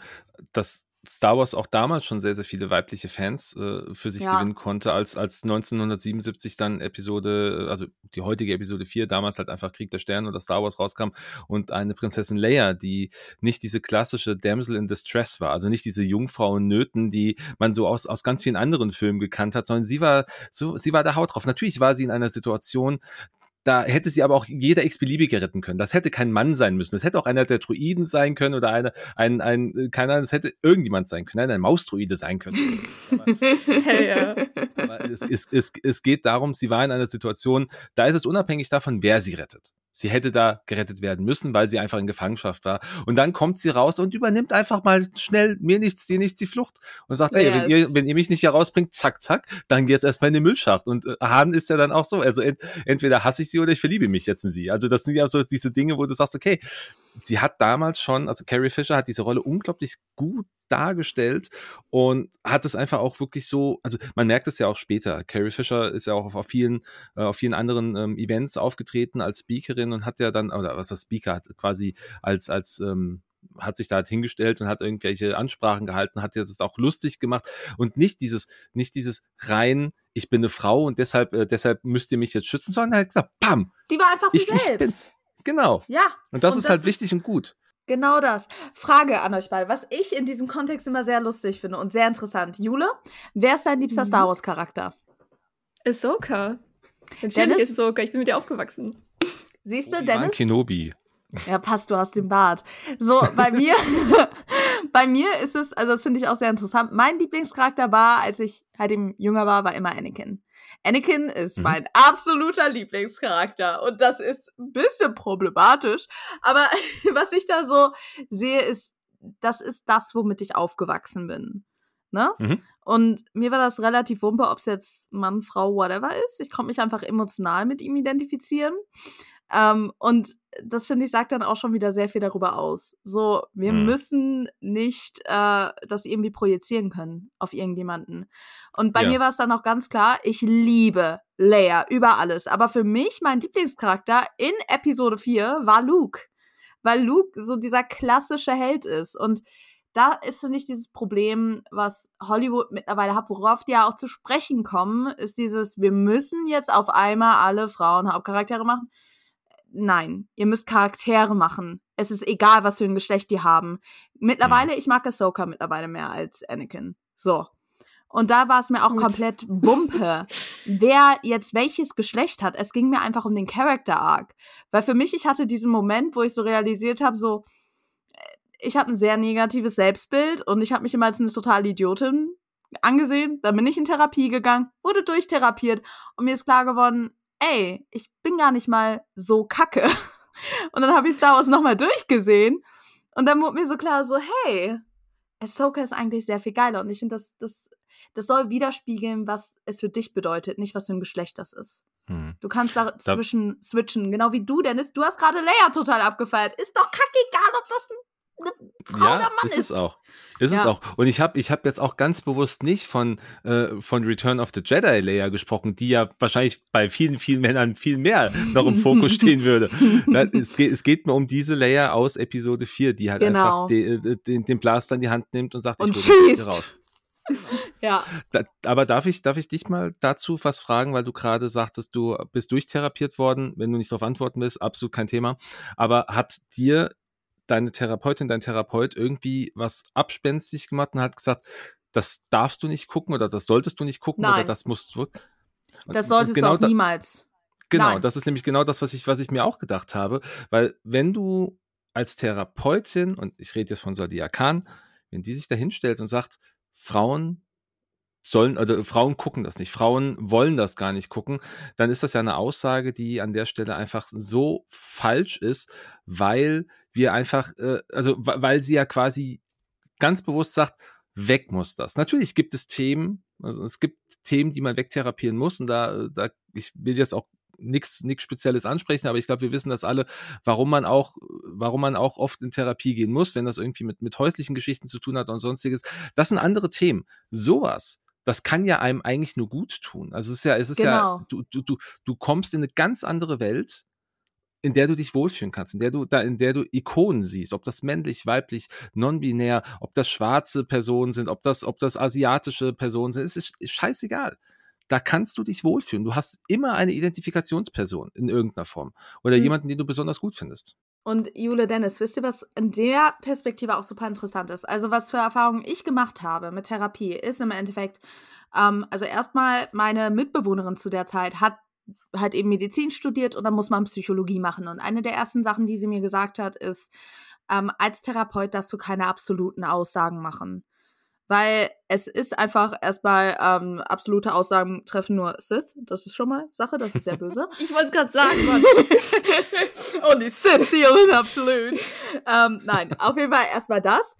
das Star Wars auch damals schon sehr, sehr viele weibliche Fans äh, für sich ja. gewinnen konnte, als, als 1977 dann Episode, also die heutige Episode 4, damals halt einfach Krieg der Sterne oder Star Wars rauskam und eine Prinzessin Leia, die nicht diese klassische Damsel in Distress war, also nicht diese Jungfrau in Nöten, die man so aus, aus ganz vielen anderen Filmen gekannt hat, sondern sie war so, sie war der Haut drauf. Natürlich war sie in einer Situation, da hätte sie aber auch jeder x-beliebige retten können. Das hätte kein Mann sein müssen. Das hätte auch einer der Druiden sein können oder eine, ein, ein, keine Ahnung, das hätte irgendjemand sein können. Nein, ein Mausdruide sein können. *laughs* aber, hey, ja. aber es, es, es, es geht darum, sie war in einer Situation, da ist es unabhängig davon, wer sie rettet. Sie hätte da gerettet werden müssen, weil sie einfach in Gefangenschaft war. Und dann kommt sie raus und übernimmt einfach mal schnell mir nichts, dir nichts die Flucht und sagt, yes. ey, wenn ihr, wenn ihr mich nicht hier rausbringt, zack, zack, dann geht's erstmal in den Müllschacht. Und äh, Hahn ist ja dann auch so. Also ent, entweder hasse ich sie oder ich verliebe mich jetzt in sie. Also das sind ja so diese Dinge, wo du sagst, okay, sie hat damals schon, also Carrie Fisher hat diese Rolle unglaublich gut dargestellt und hat es einfach auch wirklich so, also man merkt es ja auch später. Carrie Fisher ist ja auch auf vielen, äh, auf vielen anderen ähm, Events aufgetreten als Speakerin und hat ja dann, oder was das Speaker hat, quasi als, als ähm, hat sich da halt hingestellt und hat irgendwelche Ansprachen gehalten, hat jetzt auch lustig gemacht und nicht dieses, nicht dieses rein, ich bin eine Frau und deshalb, äh, deshalb müsst ihr mich jetzt schützen, sondern er hat gesagt, bam! Die war einfach sie ich, selbst. Ich bin's. Genau. Ja. Und das und ist das halt ist wichtig und gut. Genau das. Frage an euch beide, was ich in diesem Kontext immer sehr lustig finde und sehr interessant. Jule, wer ist dein liebster mhm. Star Wars Charakter? Ahsoka. Natürlich Dennis? Ahsoka, ich bin mit dir aufgewachsen. Siehst du, Dennis? Kenobi. Ja, passt, du hast den Bart. So, bei *laughs* mir, *laughs* bei mir ist es, also das finde ich auch sehr interessant. Mein Lieblingscharakter war, als ich halt eben jünger war, war immer Anakin. Anakin ist mhm. mein absoluter Lieblingscharakter und das ist ein bisschen problematisch, aber *laughs* was ich da so sehe, ist, das ist das, womit ich aufgewachsen bin. Ne? Mhm. Und mir war das relativ wumpe, ob es jetzt Mann, Frau, whatever ist. Ich konnte mich einfach emotional mit ihm identifizieren. Ähm, und das finde ich sagt dann auch schon wieder sehr viel darüber aus. So, wir mhm. müssen nicht äh, das irgendwie projizieren können auf irgendjemanden. Und bei ja. mir war es dann auch ganz klar, ich liebe Leia über alles. Aber für mich, mein Lieblingscharakter in Episode 4 war Luke. Weil Luke so dieser klassische Held ist. Und da ist, finde ich, dieses Problem, was Hollywood mittlerweile hat, worauf die ja auch zu sprechen kommen, ist dieses, wir müssen jetzt auf einmal alle Frauen Hauptcharaktere machen nein, ihr müsst Charaktere machen. Es ist egal, was für ein Geschlecht die haben. Mittlerweile, mhm. ich mag Ahsoka mittlerweile mehr als Anakin. So. Und da war es mir auch Gut. komplett Wumpe, *laughs* wer jetzt welches Geschlecht hat. Es ging mir einfach um den Character Arc. Weil für mich, ich hatte diesen Moment, wo ich so realisiert habe, so, äh, ich habe ein sehr negatives Selbstbild und ich habe mich immer als eine totale Idiotin angesehen. Dann bin ich in Therapie gegangen, wurde durchtherapiert und mir ist klar geworden, ey, ich bin gar nicht mal so kacke. *laughs* Und dann habe ich Star Wars nochmal durchgesehen. Und dann wurde mir so klar, so, hey, Ahsoka ist eigentlich sehr viel geiler. Und ich finde, das, das, das soll widerspiegeln, was es für dich bedeutet, nicht was für ein Geschlecht das ist. Hm. Du kannst da zwischen switchen, genau wie du, Dennis. Du hast gerade Leia total abgefeiert. Ist doch kackegal, ob das ein Frau ja, oder Mann ist ist. es auch. Ist es Ja. auch. Und ich habe ich hab jetzt auch ganz bewusst nicht von, äh, von Return of the Jedi Leia gesprochen, die ja wahrscheinlich bei vielen, vielen Männern viel mehr noch im Fokus *laughs* stehen würde. Ja, es, geht, es geht mir um diese Leia aus Episode 4, die halt Genau. einfach de, äh, den, den Blaster in die Hand nimmt und sagt, Und ich hol das jetzt hier raus. *laughs* Ja, Da, aber darf ich, darf ich dich mal dazu was fragen, weil du gerade sagtest, du bist durchtherapiert worden. Wenn du nicht darauf antworten willst, absolut kein Thema. Aber hat dir deine Therapeutin, dein Therapeut irgendwie was abspenstig gemacht und hat gesagt, das darfst du nicht gucken oder das solltest du nicht gucken oder Nein. das musst du. Das solltest genau du auch niemals. Genau, Nein. das ist nämlich genau das, was ich, was ich mir auch gedacht habe. Weil wenn du als Therapeutin, und ich rede jetzt von Sadia Khan, wenn die sich da hinstellt und sagt, Frauen sollen, oder Frauen gucken das nicht, Frauen wollen das gar nicht gucken, dann ist das ja eine Aussage, die an der Stelle einfach so falsch ist, weil wir einfach, äh, also weil sie ja quasi ganz bewusst sagt, weg muss das. Natürlich gibt es Themen, also es gibt Themen, die man wegtherapieren muss und da, da ich will jetzt auch nichts nichts Spezielles ansprechen, aber ich glaube, wir wissen das alle, warum man auch, warum man auch oft in Therapie gehen muss, wenn das irgendwie mit, mit häuslichen Geschichten zu tun hat und sonstiges. Das sind andere Themen. Sowas, das kann ja einem eigentlich nur gut tun. Also es ist ja, es ist Genau. ja, du, du, du, du kommst in eine ganz andere Welt, in der du dich wohlfühlen kannst, in der du da, in der du Ikonen siehst, ob das männlich, weiblich, non-binär, ob das schwarze Personen sind, ob das, ob das asiatische Personen sind, es ist, ist scheißegal. Da kannst du dich wohlfühlen. Du hast immer eine Identifikationsperson in irgendeiner Form oder Hm. jemanden, den du besonders gut findest. Und Jule Dennis, wisst ihr, was in der Perspektive auch super interessant ist? Also, was für Erfahrungen ich gemacht habe mit Therapie, ist im Endeffekt, ähm, also erstmal meine Mitbewohnerin zu der Zeit hat halt eben Medizin studiert und dann muss man Psychologie machen. Und eine der ersten Sachen, die sie mir gesagt hat, ist, ähm, als Therapeut darfst du keine absoluten Aussagen machen. Weil es ist einfach erstmal ähm, absolute Aussagen treffen nur Sith. Das ist schon mal Sache, das ist sehr böse. *laughs* Ich wollte es gerade sagen, Mann. *laughs* und die Sith Theorin absolut. ähm, nein, auf jeden Fall erstmal das,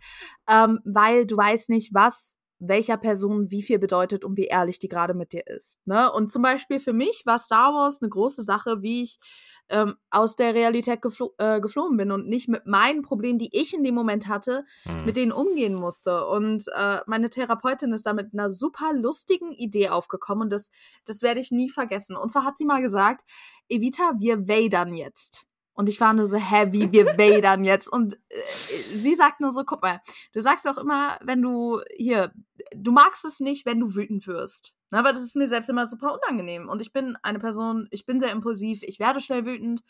ähm, weil du weißt nicht, was welcher Person wie viel bedeutet und wie ehrlich die gerade mit dir ist. Ne? Und zum Beispiel für mich war Star Wars eine große Sache, wie ich ähm, aus der Realität geflo äh, geflohen bin und nicht mit meinen Problemen, die ich in dem Moment hatte, Mhm. mit denen umgehen musste. Und äh, meine Therapeutin ist da mit einer super lustigen Idee aufgekommen und das, das werde ich nie vergessen. Und zwar hat sie mal gesagt, Evita, wir vadern jetzt. Und ich war nur so, hä, wie wir *laughs* vadern jetzt? Und äh, sie sagt nur so, guck mal, du sagst auch immer, wenn du hier, du magst es nicht, wenn du wütend wirst. Na, aber das ist mir selbst immer super unangenehm. Und ich bin eine Person, ich bin sehr impulsiv, ich werde schnell wütend.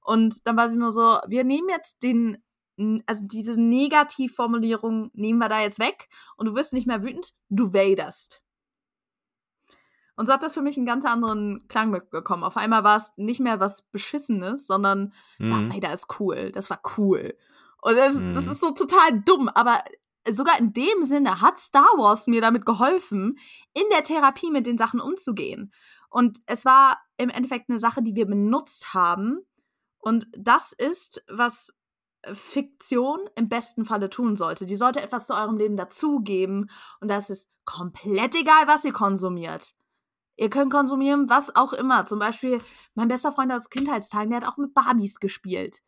Und dann war sie nur so, wir nehmen jetzt den, also diese Negativformulierung nehmen wir da jetzt weg und du wirst nicht mehr wütend, du waderst. Und so hat das für mich einen ganz anderen Klang bekommen. Auf einmal war es nicht mehr was Beschissenes, sondern Darth Mhm. Vader ist cool. Das war cool. Und das, das Mhm. ist so total dumm, aber sogar in dem Sinne hat Star Wars mir damit geholfen, in der Therapie mit den Sachen umzugehen. Und es war im Endeffekt eine Sache, die wir benutzt haben. Und das ist, was Fiktion im besten Falle tun sollte. Die sollte etwas zu eurem Leben dazugeben. Und das ist komplett egal, was ihr konsumiert. Ihr könnt konsumieren, was auch immer. Zum Beispiel, mein bester Freund aus Kindheitstagen, der hat auch mit Barbies gespielt.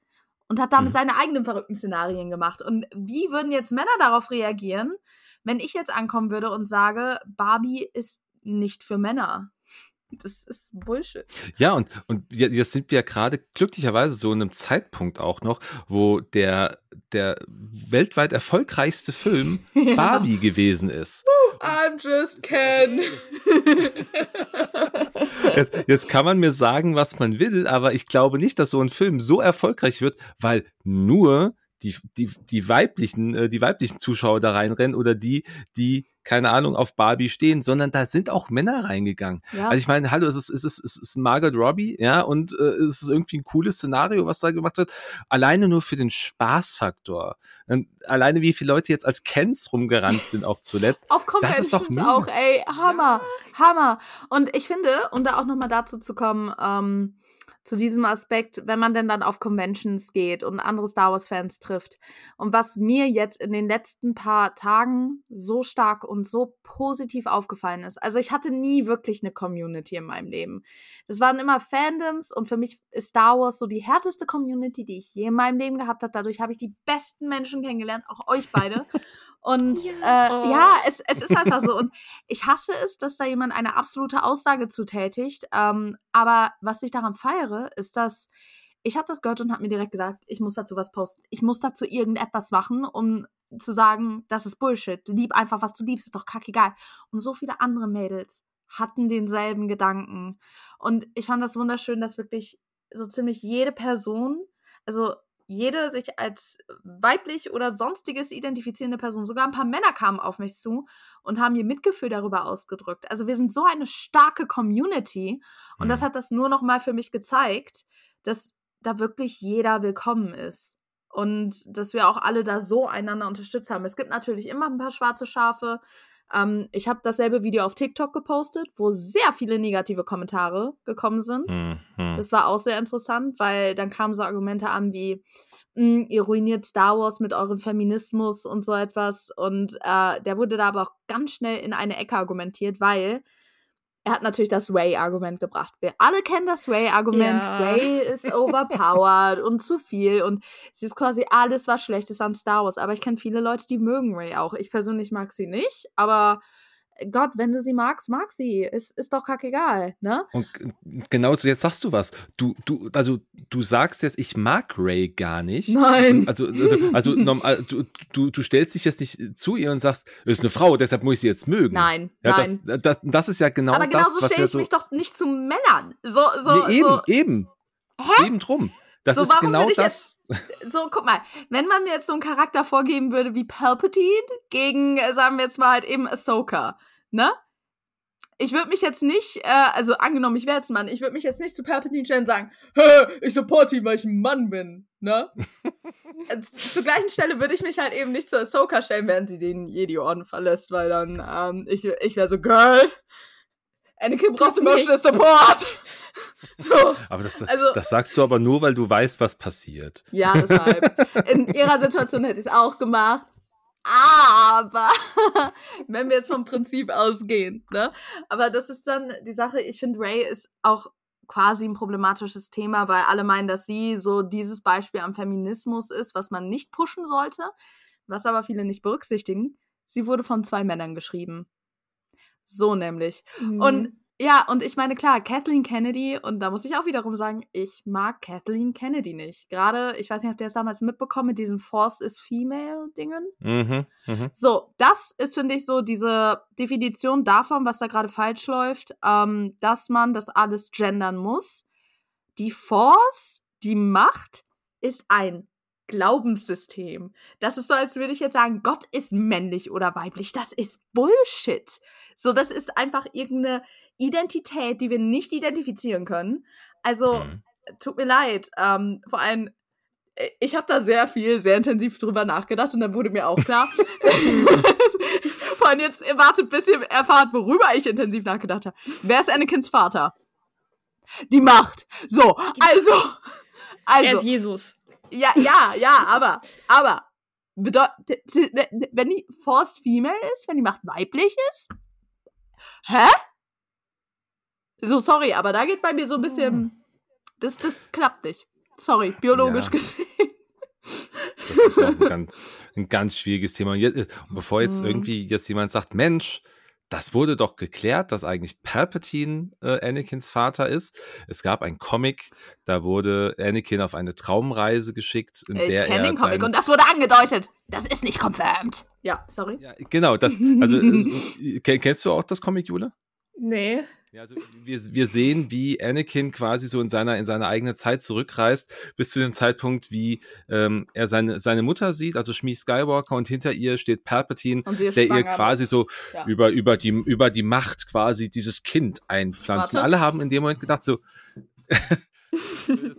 Und hat damit Mhm. seine eigenen verrückten Szenarien gemacht. Und wie würden jetzt Männer darauf reagieren, wenn ich jetzt ankommen würde und sage, Barbie ist nicht für Männer? Das ist Bullshit. Ja, und, und je- jetzt sind wir gerade glücklicherweise so in einem Zeitpunkt auch noch, wo der, der weltweit erfolgreichste Film *laughs* Ja. Barbie gewesen ist. I'm just Ken. *laughs* Jetzt, jetzt kann man mir sagen, was man will, aber ich glaube nicht, dass so ein Film so erfolgreich wird, weil nur die, die, die weiblichen, äh, die weiblichen Zuschauer da reinrennen oder die, die, keine Ahnung, auf Barbie stehen, sondern da sind auch Männer reingegangen. Ja. Also ich meine, hallo, es ist, es ist, es ist Margot Robbie, ja, und äh, es ist irgendwie ein cooles Szenario, was da gemacht wird. Alleine nur für den Spaßfaktor. Und alleine wie viele Leute jetzt als Kens rumgerannt sind, auch zuletzt. *laughs* Auf Das ist doch mega. auch, ey, Hammer, Hammer. Und ich finde, um da auch nochmal dazu zu kommen, ähm, zu diesem Aspekt, wenn man denn dann auf Conventions geht und andere Star Wars-Fans trifft. Und was mir jetzt in den letzten paar Tagen so stark und so positiv aufgefallen ist. Also ich hatte nie wirklich eine Community in meinem Leben. Das waren immer Fandoms und für mich ist Star Wars so die härteste Community, die ich je in meinem Leben gehabt habe. Dadurch habe ich die besten Menschen kennengelernt, auch euch beide. *laughs* Und ja, äh, oh. ja es, es ist einfach so. Und ich hasse es, dass da jemand eine absolute Aussage zutätigt. Ähm, aber was ich daran feiere, ist, dass ich habe das gehört und habe mir direkt gesagt, ich muss dazu was posten. Ich muss dazu irgendetwas machen, um zu sagen, das ist Bullshit. Lieb einfach, was du liebst, ist doch kackegal. Und so viele andere Mädels hatten denselben Gedanken. Und ich fand das wunderschön, dass wirklich so ziemlich jede Person, also jede sich als weiblich oder sonstiges identifizierende Person, sogar ein paar Männer kamen auf mich zu und haben ihr Mitgefühl darüber ausgedrückt. Also wir sind so eine starke Community und mhm. das hat das nur noch mal für mich gezeigt, dass da wirklich jeder willkommen ist und dass wir auch alle da so einander unterstützt haben. Es gibt natürlich immer ein paar schwarze Schafe, ähm, ich habe dasselbe Video auf TikTok gepostet, wo sehr viele negative Kommentare gekommen sind. Mhm. Das war auch sehr interessant, weil dann kamen so Argumente an wie, hm, ihr ruiniert Star Wars mit eurem Feminismus und so etwas. Und äh, der wurde da aber auch ganz schnell in eine Ecke argumentiert, weil er hat natürlich das Ray-Argument gebracht. Wir alle kennen das Ray-Argument. Ja. Ray ist *laughs* overpowered und zu viel und sie ist quasi alles, was schlecht ist an Star Wars. Aber ich kenne viele Leute, die mögen Ray auch. Ich persönlich mag sie nicht, aber Gott, wenn du sie magst, mag sie. Ist, ist doch kackegal, ne? Und genau jetzt sagst du was. Du, du, also du sagst jetzt, ich mag Ray gar nicht. Nein. Also, also, also *laughs* du, du, du stellst dich jetzt nicht zu ihr und sagst, ist eine Frau, deshalb muss ich sie jetzt mögen. Nein. Ja, nein. Das, das, das ist ja genau Aber das, was ja so. ich mich doch nicht zu Männern. So, so, nee, eben, so. eben. Hä? Eben drum. Das so, ist genau das. Jetzt, so, guck mal, wenn man mir jetzt so einen Charakter vorgeben würde wie Palpatine gegen, sagen wir jetzt mal halt eben Ahsoka, ne? ich würde mich jetzt nicht, äh, also angenommen, ich wäre jetzt ein Mann, ich würde mich jetzt nicht zu Palpatine stellen und sagen, Hä, ich support ihn, weil ich ein Mann bin, ne? *laughs* Äh, Zur gleichen Stelle würde ich mich halt eben nicht zu Ahsoka stellen, während sie den Jedi-Orden verlässt, weil dann, ähm, ich, ich wäre so, Girl, Anakin braucht emotional Support. *laughs* so, aber das, also, das sagst du aber nur, weil du weißt, was passiert. Ja, *laughs* deshalb. In ihrer Situation hätte ich es auch gemacht. Aber *laughs* wenn wir jetzt vom Prinzip ausgehen, ne? Aber das ist dann die Sache, ich finde, Ray ist auch quasi ein problematisches Thema, weil alle meinen, dass sie so dieses Beispiel am Feminismus ist, was man nicht pushen sollte, was aber viele nicht berücksichtigen. Sie wurde von zwei Männern geschrieben. So nämlich. Mhm. Und ja, und ich meine, klar, Kathleen Kennedy, und da muss ich auch wiederum sagen, ich mag Kathleen Kennedy nicht. Gerade, ich weiß nicht, habt ihr das damals mitbekommen mit diesen Force is Female-Dingen? Mhm, mh. So, das ist, finde ich, so diese Definition davon, was da gerade falsch läuft, ähm, dass man das alles gendern muss. Die Force, die Macht, ist ein Glaubenssystem. Das ist so, als würde ich jetzt sagen, Gott ist männlich oder weiblich. Das ist Bullshit. So, das ist einfach irgendeine Identität, die wir nicht identifizieren können. Also, mhm. tut mir leid. Ähm, vor allem, äh, ich habe da sehr viel, sehr intensiv drüber nachgedacht und dann wurde mir auch klar. *laughs* *laughs* vor allem jetzt wartet, bis ihr erfahrt, worüber ich intensiv nachgedacht habe. Wer ist Anakins Vater? Die Macht. So, also. also er ist Jesus. Ja, ja, ja, aber, aber, bedeutet, wenn die Force Female ist, wenn die Macht weiblich ist? Hä? So, sorry, aber da geht bei mir so ein bisschen. Das, das klappt nicht. Sorry, biologisch ja. gesehen. Das ist auch ein *laughs* ganz, ein ganz schwieriges Thema. Und, jetzt, und bevor jetzt mhm. irgendwie jetzt jemand sagt, Mensch, das wurde doch geklärt, dass eigentlich Palpatine äh, Anakins Vater ist. Es gab ein Comic, da wurde Anakin auf eine Traumreise geschickt, in ich der er den Comic und das wurde angedeutet. Das ist nicht confirmed. Ja, sorry. Ja, genau, das, also äh, kennst du auch das Comic, Jule? Nee. Ja, also wir, wir sehen, wie Anakin quasi so in seiner, in seine eigene Zeit zurückreist, bis zu dem Zeitpunkt, wie ähm, er seine, seine Mutter sieht, also Shmi Skywalker, und hinter ihr steht Palpatine, der ihr quasi so ja. über, über, die, über die Macht quasi dieses Kind einpflanzt. Und alle haben in dem Moment gedacht, so. *laughs*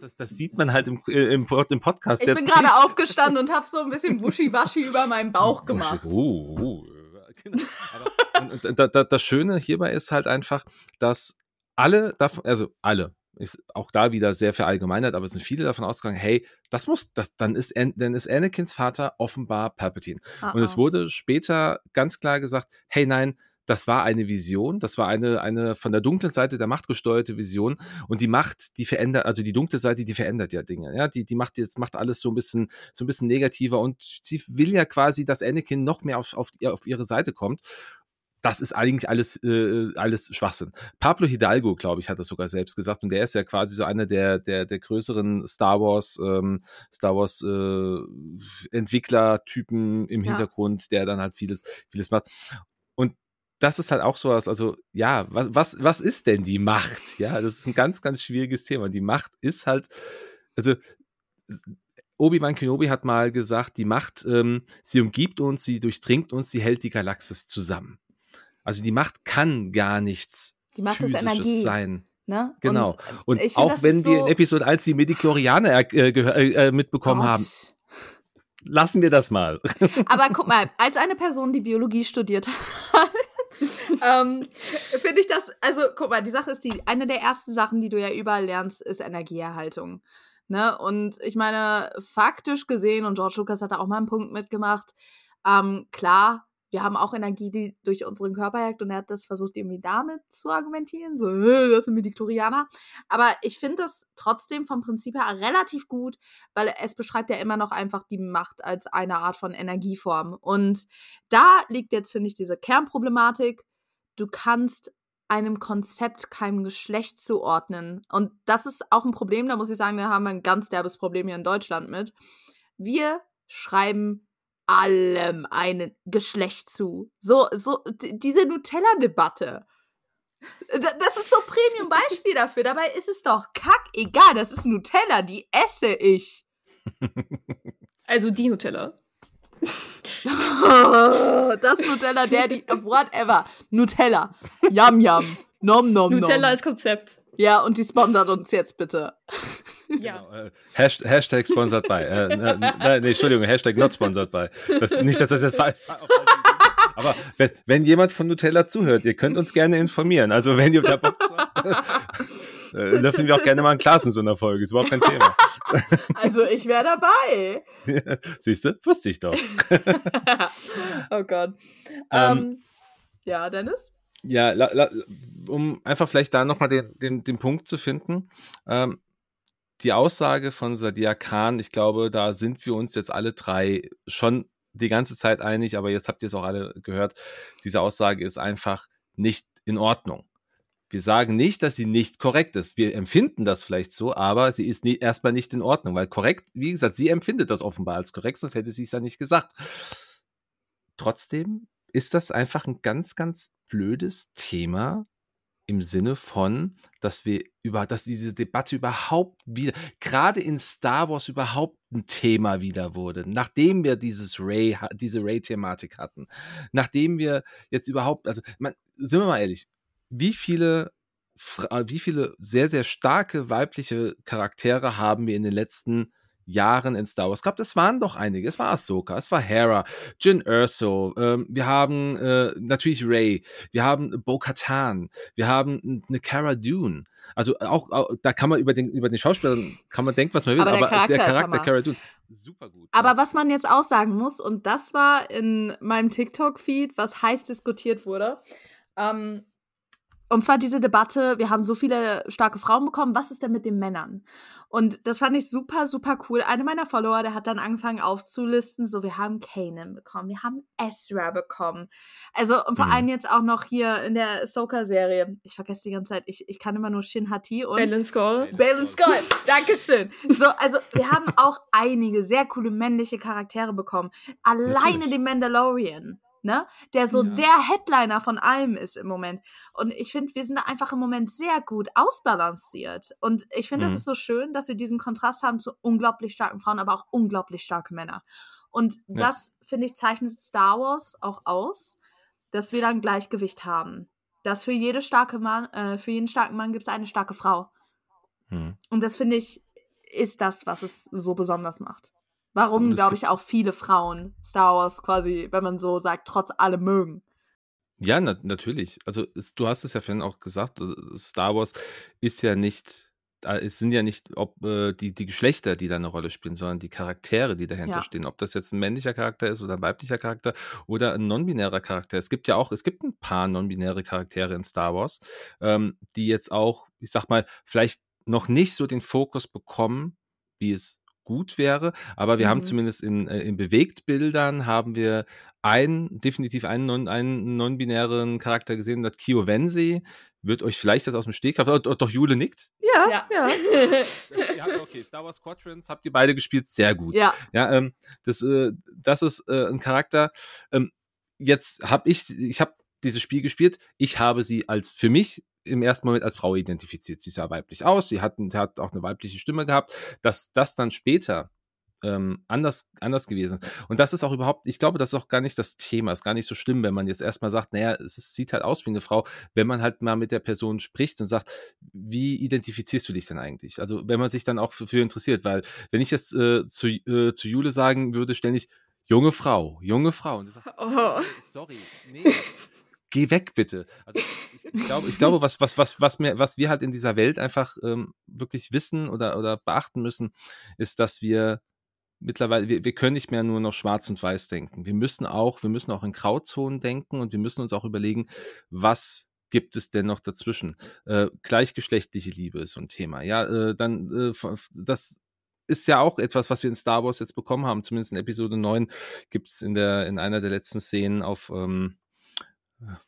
das, das, sieht man halt im, im, im Podcast. Ich bin gerade aufgestanden und habe so ein bisschen *laughs* Wuschi-Waschi über meinen Bauch gemacht. Uh, uh. *laughs* Genau. Aber, und, und da, da, das Schöne hierbei ist halt einfach, dass alle davon, also alle, ist auch da wieder sehr verallgemeinert, aber es sind viele davon ausgegangen, hey, das muss, das, dann ist, dann ist Anakins Vater offenbar Palpatine. Ah, und es wurde später ganz klar gesagt, hey, nein, das war eine Vision, das war eine, eine von der dunklen Seite der Macht gesteuerte Vision und die Macht, die verändert, also die dunkle Seite, die verändert ja Dinge, ja, die, die macht jetzt, macht alles so ein bisschen, so ein bisschen negativer und sie will ja quasi, dass Anakin noch mehr auf, auf, auf ihre Seite kommt das ist eigentlich alles, äh, alles Schwachsinn. Pablo Hidalgo, glaube ich, hat das sogar selbst gesagt und der ist ja quasi so einer der, der, der größeren Star Wars, ähm, Star Wars äh, Entwicklertypen im ja. Hintergrund, der dann halt vieles, vieles macht. Das ist halt auch sowas, also ja, was, was, was ist denn die Macht? Ja, das ist ein ganz, ganz schwieriges Thema. Die Macht ist halt, also Obi-Wan Kenobi hat mal gesagt, die Macht, ähm, sie umgibt uns, sie durchdringt uns, sie hält die Galaxis zusammen. Also die Macht kann gar nichts die Macht Physisches ist Energie. sein. Ne? Genau. Und, und auch wenn wir in Episode 1 die Mediklorianer äh, äh, äh, mitbekommen Gott. haben, lassen wir das mal. Aber guck mal, als eine Person, die Biologie studiert hat, *laughs* ähm, finde ich das, also guck mal, die Sache ist die, eine der ersten Sachen, die du ja überall lernst, ist Energieerhaltung. Ne? Und ich meine, faktisch gesehen, und George Lucas hat da auch mal einen Punkt mitgemacht, ähm, klar, wir haben auch Energie, die durch unseren Körper jagt und er hat das versucht irgendwie damit zu argumentieren, so, das sind die Chlorianer. Aber ich finde das trotzdem vom Prinzip her relativ gut, weil es beschreibt ja immer noch einfach die Macht als eine Art von Energieform. Und da liegt jetzt, finde ich, diese Kernproblematik. Du kannst einem Konzept keinem Geschlecht zuordnen. Und das ist auch ein Problem, da muss ich sagen, da haben wir ein ganz derbes Problem hier in Deutschland mit. Wir schreiben allem ein Geschlecht zu. So, so, diese Nutella-Debatte. Das ist so Premium-Beispiel dafür. Dabei ist es doch kack egal. Das ist Nutella, die esse ich. Also die Nutella. *laughs* das Nutella, der die, whatever. Nutella. Yum, yum. Nom, nom, nom. Nutella als Konzept. Ja, und die sponsert uns jetzt bitte. Ja. Genau, äh, Hashtag, Hashtag sponsored by. Äh, äh, nee, Entschuldigung, Hashtag not sponsored by. Das, nicht, dass das jetzt falsch Aber wenn, wenn jemand von Nutella zuhört, ihr könnt uns gerne informieren. Also wenn ihr da Bock habt, äh, dürfen wir auch gerne mal ein Glas in so einer Folge. Ist überhaupt kein Thema. Also ich wäre dabei. *laughs* Siehst du? Wusste ich doch. *laughs* oh Gott. Ähm, ähm, ja, Dennis? Ja, la, la, um einfach vielleicht da nochmal den, den, den Punkt zu finden. Ähm, die Aussage von Sadia Khan, ich glaube, da sind wir uns jetzt alle drei schon die ganze Zeit einig, aber jetzt habt ihr es auch alle gehört. Diese Aussage ist einfach nicht in Ordnung. Wir sagen nicht, dass sie nicht korrekt ist. Wir empfinden das vielleicht so, aber sie ist nie, erstmal nicht in Ordnung, weil korrekt, wie gesagt, sie empfindet das offenbar als korrekt, sonst hätte sie es ja nicht gesagt. Trotzdem ist das einfach ein ganz, ganz blödes Thema, im Sinne von, dass wir über, dass diese Debatte überhaupt wieder, gerade in Star Wars überhaupt ein Thema wieder wurde, nachdem wir dieses Ray, diese Ray-Thematik hatten, nachdem wir jetzt überhaupt, also, man, sind wir mal ehrlich, wie viele wie viele sehr, sehr starke weibliche Charaktere haben wir in den letzten Jahren in Star Wars gehabt. Es waren doch einige. Es war Ahsoka, es war Hera, Jin Erso, ähm, wir haben äh, natürlich Ray, wir haben Bo-Katan, wir haben eine Cara Dune. Also auch, auch, da kann man über den, über den Schauspieler, kann man denken, was man will, aber, der aber Charakter der Charakter Cara Dune, super gut. Aber ja. was man jetzt auch sagen muss, und das war in meinem TikTok-Feed, was heiß diskutiert wurde, ähm, und zwar diese Debatte, wir haben so viele starke Frauen bekommen, was ist denn mit den Männern? Und das fand ich super, super cool. Einer meiner Follower, der hat dann angefangen aufzulisten, so wir haben Kanan bekommen, wir haben Ezra bekommen. Also und vor mhm. allem jetzt auch noch hier in der Ahsoka-Serie. Ich vergesse die ganze Zeit, ich, ich kann immer nur Shin Hati und Balin Skull. Balin Skull, Dankeschön. So, also wir haben auch einige sehr coole männliche Charaktere bekommen. Alleine Natürlich. den Mandalorian ne? Der so ja. der Headliner von allem ist im Moment. Und ich finde, wir sind da einfach im Moment sehr gut ausbalanciert. Und ich finde, mhm. das ist so schön, dass wir diesen Kontrast haben zu unglaublich starken Frauen, aber auch unglaublich starke Männer. Und ja. das, finde ich, zeichnet Star Wars auch aus, dass wir da ein Gleichgewicht haben. Dass für jede starke Mann, äh, für jeden starken Mann gibt es eine starke Frau. Mhm. Und das finde ich, ist das, was es so besonders macht. Warum, glaube ich, auch viele Frauen Star Wars quasi, wenn man so sagt, trotz allem mögen. Ja, na, natürlich. Also es, du hast es ja vorhin auch gesagt, Star Wars ist ja nicht es sind ja nicht ob äh, die, die Geschlechter, die da eine Rolle spielen, sondern die Charaktere, die dahinter ja. stehen. Ob das jetzt ein männlicher Charakter ist oder ein weiblicher Charakter oder ein non-binärer Charakter. Es gibt ja auch, es gibt ein paar non-binäre Charaktere in Star Wars, ähm, die jetzt auch, ich sag mal, vielleicht noch nicht so den Fokus bekommen, wie es gut wäre. Aber wir mhm. haben zumindest in, äh, in Bewegtbildern haben wir einen, definitiv einen, non, einen non-binären Charakter gesehen, das Kio Wensi. Wird euch vielleicht das aus dem Steg doch, doch Jule nickt? Ja, ja. ja. *laughs* *laughs* habt, okay, Star Wars Quadrans habt ihr beide gespielt, sehr gut. Ja. Ja, ähm, das, äh, das ist äh, ein Charakter. Ähm, jetzt habe ich, ich habe dieses Spiel gespielt. Ich habe sie als für mich im ersten Moment als Frau identifiziert. Sie sah weiblich aus, sie hat, hat auch eine weibliche Stimme gehabt. Dass das dann später ähm, anders, anders gewesen. Und das ist auch überhaupt, ich glaube, das ist auch gar nicht das Thema. Ist gar nicht so schlimm, wenn man jetzt erstmal sagt, naja, es ist, sieht halt aus wie eine Frau, wenn man halt mal mit der Person spricht und sagt, wie identifizierst du dich denn eigentlich? Also, wenn man sich dann auch für interessiert, weil wenn ich jetzt äh, zu, äh, zu Jule sagen würde, ständig, junge Frau, junge Frau. Und du sagst, oh. *laughs* sorry, nee. Geh weg, bitte. Also ich, ich, glaube, ich glaube, was, was, was, was, mir, was wir halt in dieser Welt einfach ähm, wirklich wissen oder, oder beachten müssen, ist, dass wir mittlerweile, wir, wir können nicht mehr nur noch schwarz und weiß denken. Wir müssen auch, wir müssen auch in Grauzonen denken und wir müssen uns auch überlegen, was gibt es denn noch dazwischen? Äh, gleichgeschlechtliche Liebe ist so ein Thema. Ja, äh, dann, äh, das ist ja auch etwas, was wir in Star Wars jetzt bekommen haben. Zumindest in Episode 9 gibt es in der, in einer der letzten Szenen auf, ähm,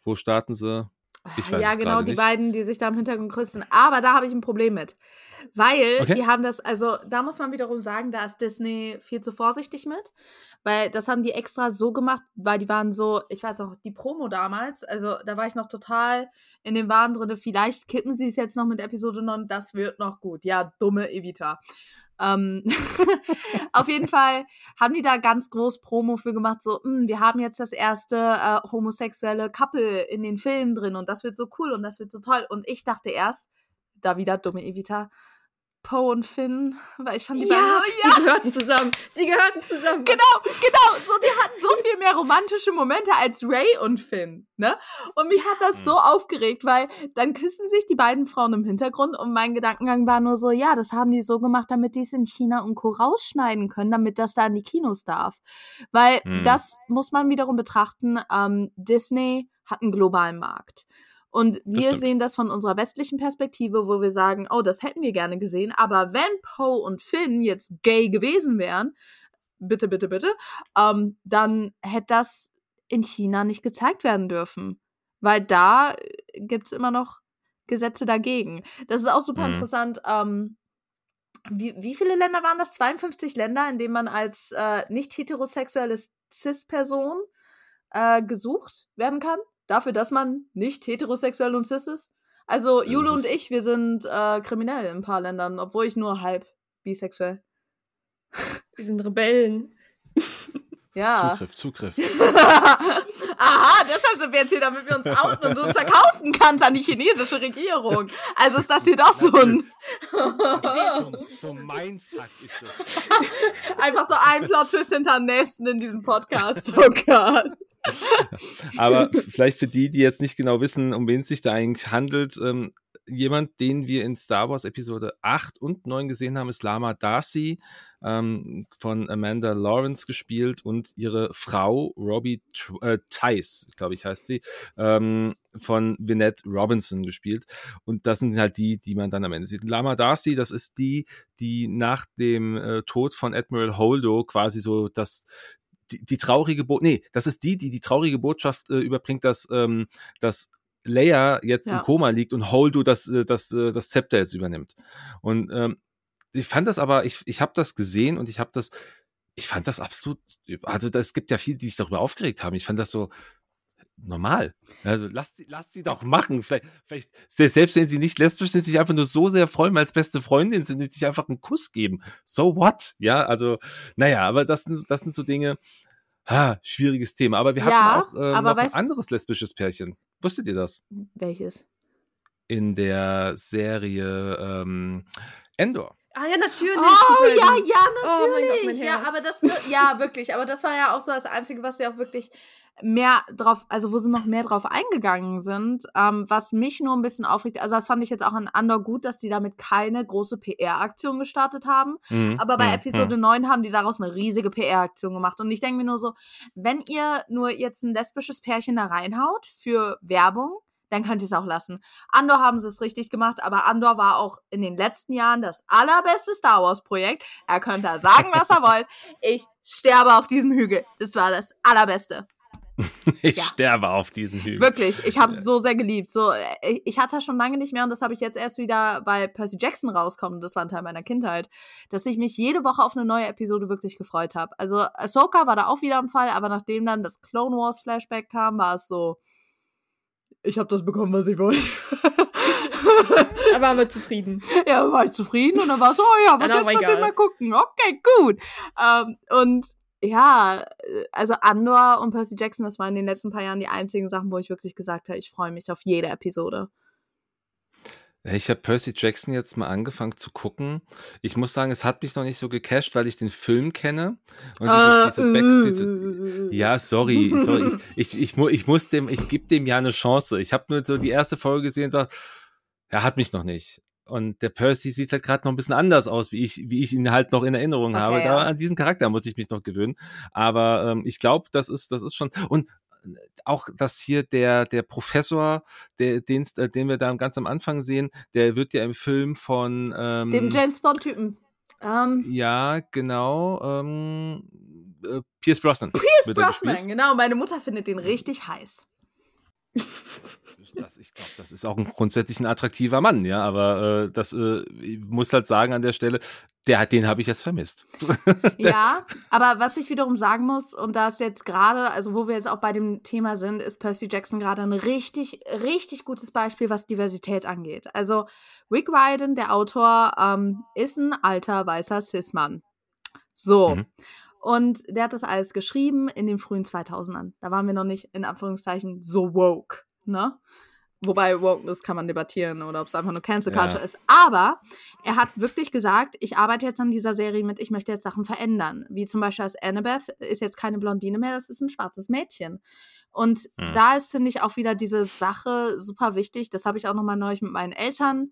wo starten sie? Ich weiß ja, genau, die nicht. beiden, die sich da im Hintergrund grüßen. Aber da habe ich ein Problem mit. Weil okay. die haben das, also da muss man wiederum sagen, da ist Disney viel zu vorsichtig mit. Weil das haben die extra so gemacht, weil die waren so, ich weiß auch, die Promo damals, also da war ich noch total in den Wahn drin, vielleicht kippen sie es jetzt noch mit Episode 9, das wird noch gut. Ja, dumme Evita. Ähm, *laughs* auf jeden Fall haben die da ganz groß Promo für gemacht, so, mh, hm, wir haben jetzt das erste äh, homosexuelle Couple in den Filmen drin und das wird so cool und das wird so toll. Und ich dachte erst, da wieder dumme Evita, Poe und Finn, weil ich fand die ja, beiden, ja. sie gehörten zusammen. Sie gehörten zusammen. Genau, genau. So, die hatten so *laughs* viel mehr romantische Momente als Ray und Finn, ne? Und mich hat das so aufgeregt, weil dann küssen sich die beiden Frauen im Hintergrund und mein Gedankengang war nur so, ja, das haben die so gemacht, damit die es in China und Co. rausschneiden können, damit das da in die Kinos darf. Weil hm. das muss man wiederum betrachten, ähm, Disney hat einen globalen Markt. Und wir sehen das von unserer westlichen Perspektive, wo wir sagen, oh, das hätten wir gerne gesehen. Aber wenn Poe und Finn jetzt gay gewesen wären, bitte, bitte, bitte, ähm, dann hätte das in China nicht gezeigt werden dürfen. Weil da äh, gibt es immer noch Gesetze dagegen. Das ist auch super mhm. interessant. Ähm, wie, wie viele Länder waren das? 52 Länder, in denen man als äh, nicht heterosexuelle Cis-Person äh, gesucht werden kann? Dafür, dass man nicht heterosexuell und cis ist. Also Jule und ich, wir sind äh, kriminell in ein paar Ländern, obwohl ich nur halb bisexuell. *laughs* Wir sind Rebellen. Ja. Zugriff, Zugriff. *laughs* Aha, deshalb sind wir jetzt hier, damit wir uns outen und uns verkaufen kannst an die chinesische Regierung. Also ist das hier doch so ein. so, *laughs* so mein Fuck ist das. Einfach so ein Plot-Twist hinter dem nächsten in diesem Podcast. Oh Gott. Aber vielleicht für die, die jetzt nicht genau wissen, um wen es sich da eigentlich handelt, ähm, jemand, den wir in Star Wars Episode 8 und 9 gesehen haben, ist Lama Darcy, ähm, von Amanda Lawrence gespielt und ihre Frau Robbie äh, Tice, glaube ich, heißt sie, ähm, von Vinette Robinson gespielt. Und das sind halt die, die man dann am Ende sieht. Lama Darcy, das ist die, die nach dem äh, Tod von Admiral Holdo quasi so das, die, die traurige Botschaft, nee, das ist die, die die traurige Botschaft äh, überbringt, dass, ähm, dass Leia jetzt ja. im Koma liegt und Holdo das, äh, das, äh, das Zepter jetzt übernimmt. Und ähm, ich fand das aber, ich, ich habe das gesehen und ich habe das, ich fand das absolut, also es gibt ja viele, die sich darüber aufgeregt haben. Ich fand das so normal. Also lasst sie, lasst sie doch machen. Vielleicht, vielleicht, selbst wenn sie nicht lesbisch sind, sich einfach nur so sehr freuen, als beste Freundin sind, die sich einfach einen Kuss geben. So what? Ja, also, naja, aber das sind, das sind so Dinge, ah, schwieriges Thema. Aber wir ja, hatten auch äh, noch ein anderes lesbisches Pärchen. Wusstet ihr das? Welches? In der Serie ähm, Endor. Ah ja, natürlich. Oh ja, ja, Oh mein Gott, natürlich. mein ja, aber das, ja, wirklich. Aber das war ja auch so das Einzige, was sie auch wirklich mehr drauf, also wo sie noch mehr drauf eingegangen sind, ähm, was mich nur ein bisschen aufregt. Also das fand ich jetzt auch an Andor gut, dass die damit keine große PR-Aktion gestartet haben. Mhm. Aber bei Mhm. Episode 9 haben die daraus eine riesige PR-Aktion gemacht. Und ich denke mir nur so, wenn ihr nur jetzt ein lesbisches Pärchen da reinhaut für Werbung, dann könnt ihr es auch lassen. Andor haben sie es richtig gemacht, aber Andor war auch in den letzten Jahren das allerbeste Star Wars-Projekt. Er könnte da sagen, was er wollt. Ich sterbe auf diesem Hügel. Das war das allerbeste. *laughs* Ich Ja. sterbe auf diesen Hügel. Wirklich, ich habe es so sehr geliebt. So, äh, ich hatte schon lange nicht mehr und das habe ich jetzt erst wieder bei Percy Jackson rauskommen. Das war ein Teil meiner Kindheit, dass ich mich jede Woche auf eine neue Episode wirklich gefreut habe. Also Ahsoka war da auch wieder am Fall, aber nachdem dann das Clone Wars Flashback kam, war es so, ich habe das bekommen, was ich wollte. *laughs* Da waren wir zufrieden. ja, war ich zufrieden und dann war es so, oh ja, was jetzt passiert, mal gucken. Okay, gut. Ähm, und ja, also Andor und Percy Jackson, das waren in den letzten paar Jahren die einzigen Sachen, wo ich wirklich gesagt habe, ich freue mich auf jede Episode. Ich habe Percy Jackson jetzt mal angefangen zu gucken. Ich muss sagen, es hat mich noch nicht so gecasht, weil ich den Film kenne. Und Äh, diese, diese, Back, diese Ja, sorry, sorry. Ich, *laughs* ich, ich, ich muss dem, ich gebe dem ja eine Chance. Ich habe nur so die erste Folge gesehen und sag, er hat mich noch nicht. Und der Percy sieht halt gerade noch ein bisschen anders aus, wie ich, wie ich ihn halt noch in Erinnerung Okay, habe. ja. Da, an diesen Charakter muss ich mich noch gewöhnen. Aber ähm, ich glaube, das ist, das ist schon. Und auch, dass hier der, der Professor, der, den, äh, den wir da ganz am Anfang sehen, der wird ja im Film von ähm, Dem James Bond-Typen. Ähm, ja, genau. Ähm, äh, Pierce Brosnan. Pierce er. Brosnan, genau. Meine Mutter findet den richtig heiß. Das, ich glaube, das ist auch ein grundsätzlich ein attraktiver Mann, ja, aber äh, das äh, ich muss halt sagen an der Stelle, der hat, den habe ich jetzt vermisst. *laughs* Ja, aber was ich wiederum sagen muss, und da ist jetzt gerade, also wo wir jetzt auch bei dem Thema sind, ist Percy Jackson gerade ein richtig, richtig gutes Beispiel, was Diversität angeht. Also Rick Riordan, der Autor, ähm, ist ein alter weißer Cis-Mann. So. Mhm. Und der hat das alles geschrieben in den frühen 2000ern. Da waren wir noch nicht in Anführungszeichen so woke, ne? Wobei Wokeness kann man debattieren oder ob es einfach nur Cancel Ja. Culture ist. Aber er hat wirklich gesagt, ich arbeite jetzt an dieser Serie mit, ich möchte jetzt Sachen verändern. Wie zum Beispiel als Annabeth ist jetzt keine Blondine mehr, das ist ein schwarzes Mädchen. Und Mhm. da ist, finde ich, auch wieder diese Sache super wichtig. Das habe ich auch nochmal neulich mit meinen Eltern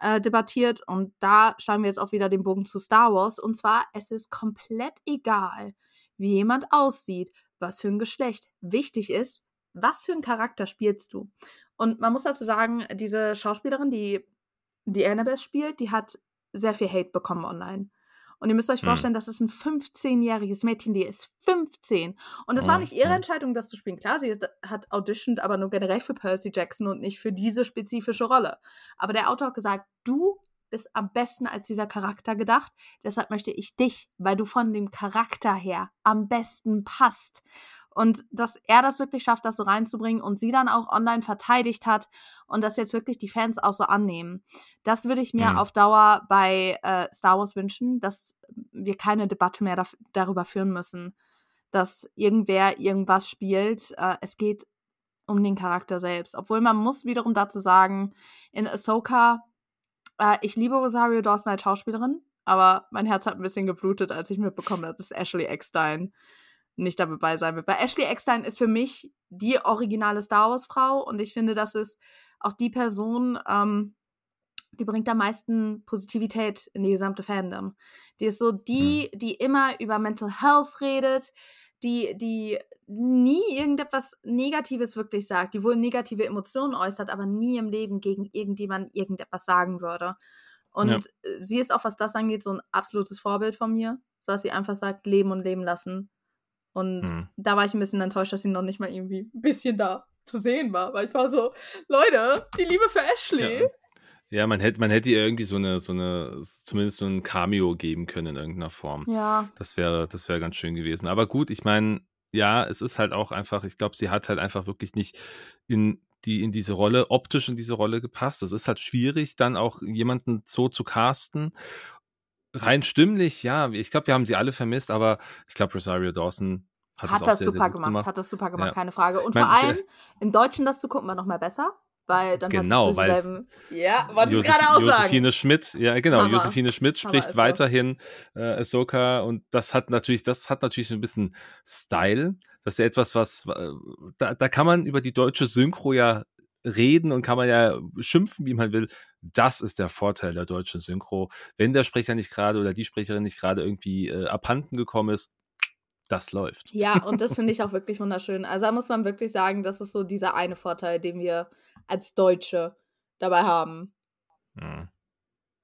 äh, debattiert. Und da schlagen wir jetzt auch wieder den Bogen zu Star Wars. Und zwar, es ist komplett egal, wie jemand aussieht, was für ein Geschlecht. Wichtig ist, was für einen Charakter spielst du? Und man muss dazu sagen, diese Schauspielerin, die die Annabeth spielt, die hat sehr viel Hate bekommen online. Und ihr müsst euch Hm. vorstellen, das ist ein 15-jähriges Mädchen, die ist 15. Und es war Oh, nicht ihre. Entscheidung, das zu spielen. Klar, sie hat auditioned, aber nur generell für Percy Jackson und nicht für diese spezifische Rolle. Aber der Autor hat gesagt, du bist am besten als dieser Charakter gedacht. Deshalb möchte ich dich, weil du von dem Charakter her am besten passt. Und dass er das wirklich schafft, das so reinzubringen und sie dann auch online verteidigt hat und dass jetzt wirklich die Fans auch so annehmen. Das würde ich mir Mhm. auf Dauer bei äh, Star Wars wünschen, dass wir keine Debatte mehr darüber führen müssen, dass irgendwer irgendwas spielt. Äh, es geht um den Charakter selbst. Obwohl man muss wiederum dazu sagen, in Ahsoka, äh, ich liebe Rosario Dawson als Schauspielerin, aber mein Herz hat ein bisschen geblutet, als ich mitbekommen habe, dass Ashley Eckstein nicht dabei sein wird. Weil Ashley Eckstein ist für mich die originale Star Wars-Frau und ich finde, das ist auch die Person, ähm, die bringt am meisten Positivität in die gesamte Fandom. Die ist so die, die immer über Mental Health redet, die, die nie irgendetwas Negatives wirklich sagt, die wohl negative Emotionen äußert, aber nie im Leben gegen irgendjemanden irgendetwas sagen würde. Und Ja. sie ist auch, was das angeht, so ein absolutes Vorbild von mir, so dass sie einfach sagt, leben und leben lassen. Und Mhm. da war ich ein bisschen enttäuscht, dass sie noch nicht mal irgendwie ein bisschen da zu sehen war, weil ich war so, Leute, die Liebe für Ashley. Ja. Ja, man hätte, man hätte ihr irgendwie so eine, so eine, zumindest so ein Cameo geben können in irgendeiner Form. Ja, Das wäre, das wäre ganz schön gewesen. Aber gut, ich meine, ja, es ist halt auch einfach, ich glaube, sie hat halt einfach wirklich nicht in die, in diese Rolle, optisch in diese Rolle gepasst. Es ist halt schwierig, dann auch jemanden so zu casten. Rein stimmlich, ja, ich glaube, wir haben sie alle vermisst, aber ich glaube, Rosario Dawson hat, hat, es auch das sehr, super sehr gut gemacht, gemacht. hat das super gemacht, Ja. keine Frage. Und Ich mein, vor allem der- im Deutschen das zu gucken war noch mal besser, weil dann genau, weil ja, wollte ich gerade auch Josephine sagen. Schmidt, ja genau, Hammer. Josephine Schmidt spricht weiterhin äh, Ahsoka und das hat natürlich, das hat natürlich ein bisschen Style. Das ist ja etwas, was äh, da, da kann man über die deutsche Synchro ja reden und kann man ja schimpfen, wie man will. Das ist der Vorteil der deutschen Synchro. Wenn der Sprecher nicht gerade oder die Sprecherin nicht gerade irgendwie äh, abhanden gekommen ist, das läuft. Ja, *laughs* und das finde ich auch wirklich wunderschön. Also da muss man wirklich sagen, das ist so dieser eine Vorteil, den wir als Deutsche dabei haben. Ja.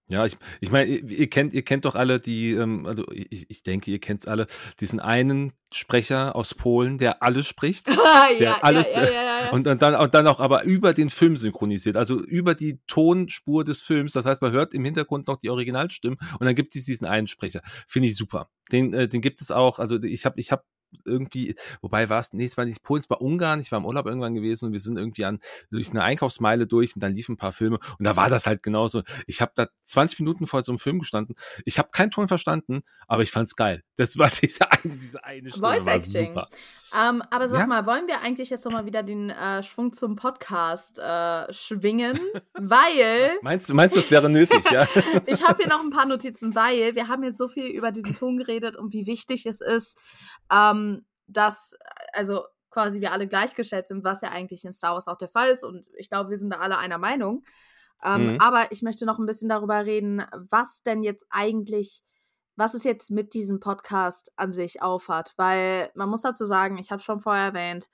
Ja, ich, ich meine, ihr, ihr, kennt, ihr kennt doch alle die, ähm, also ich, ich denke, ihr kennt es alle, diesen einen Sprecher aus Polen, der alles spricht. *laughs* der ja, alles, ja, ja, Und, und, dann, und dann auch aber über den Film synchronisiert, also über die Tonspur des Films. Das heißt, man hört im Hintergrund noch die Originalstimmen und dann gibt es diesen einen Sprecher. Finde ich super. Den, äh, den gibt es auch, also ich habe ich hab irgendwie, wobei war es, nee, es war nicht Polen, es war Ungarn, ich war im Urlaub irgendwann gewesen und wir sind irgendwie an durch eine Einkaufsmeile durch und dann liefen ein paar Filme und da war das halt genauso. Ich habe da 20 Minuten vor so einem Film gestanden. Ich habe keinen Ton verstanden, aber ich fand's geil. Das war *laughs* diese eine, diese eine Stimme Voice Acting. super. Ähm, aber sag ja? mal, wollen wir eigentlich jetzt nochmal wieder den äh, Schwung zum Podcast äh, schwingen? weil. *laughs* Meinst du, meinst du, es wäre nötig, ja? *laughs* ich habe hier noch ein paar Notizen, weil wir haben jetzt so viel über diesen Ton geredet und wie wichtig es ist, ähm, dass also quasi wir alle gleichgestellt sind, was ja eigentlich in Star Wars auch der Fall ist. Und ich glaube, wir sind da alle einer Meinung. Ähm, mhm. Aber ich möchte noch ein bisschen darüber reden, was denn jetzt eigentlich, was es jetzt mit diesem Podcast an sich aufhat. Weil man muss dazu sagen, ich habe schon vorher erwähnt,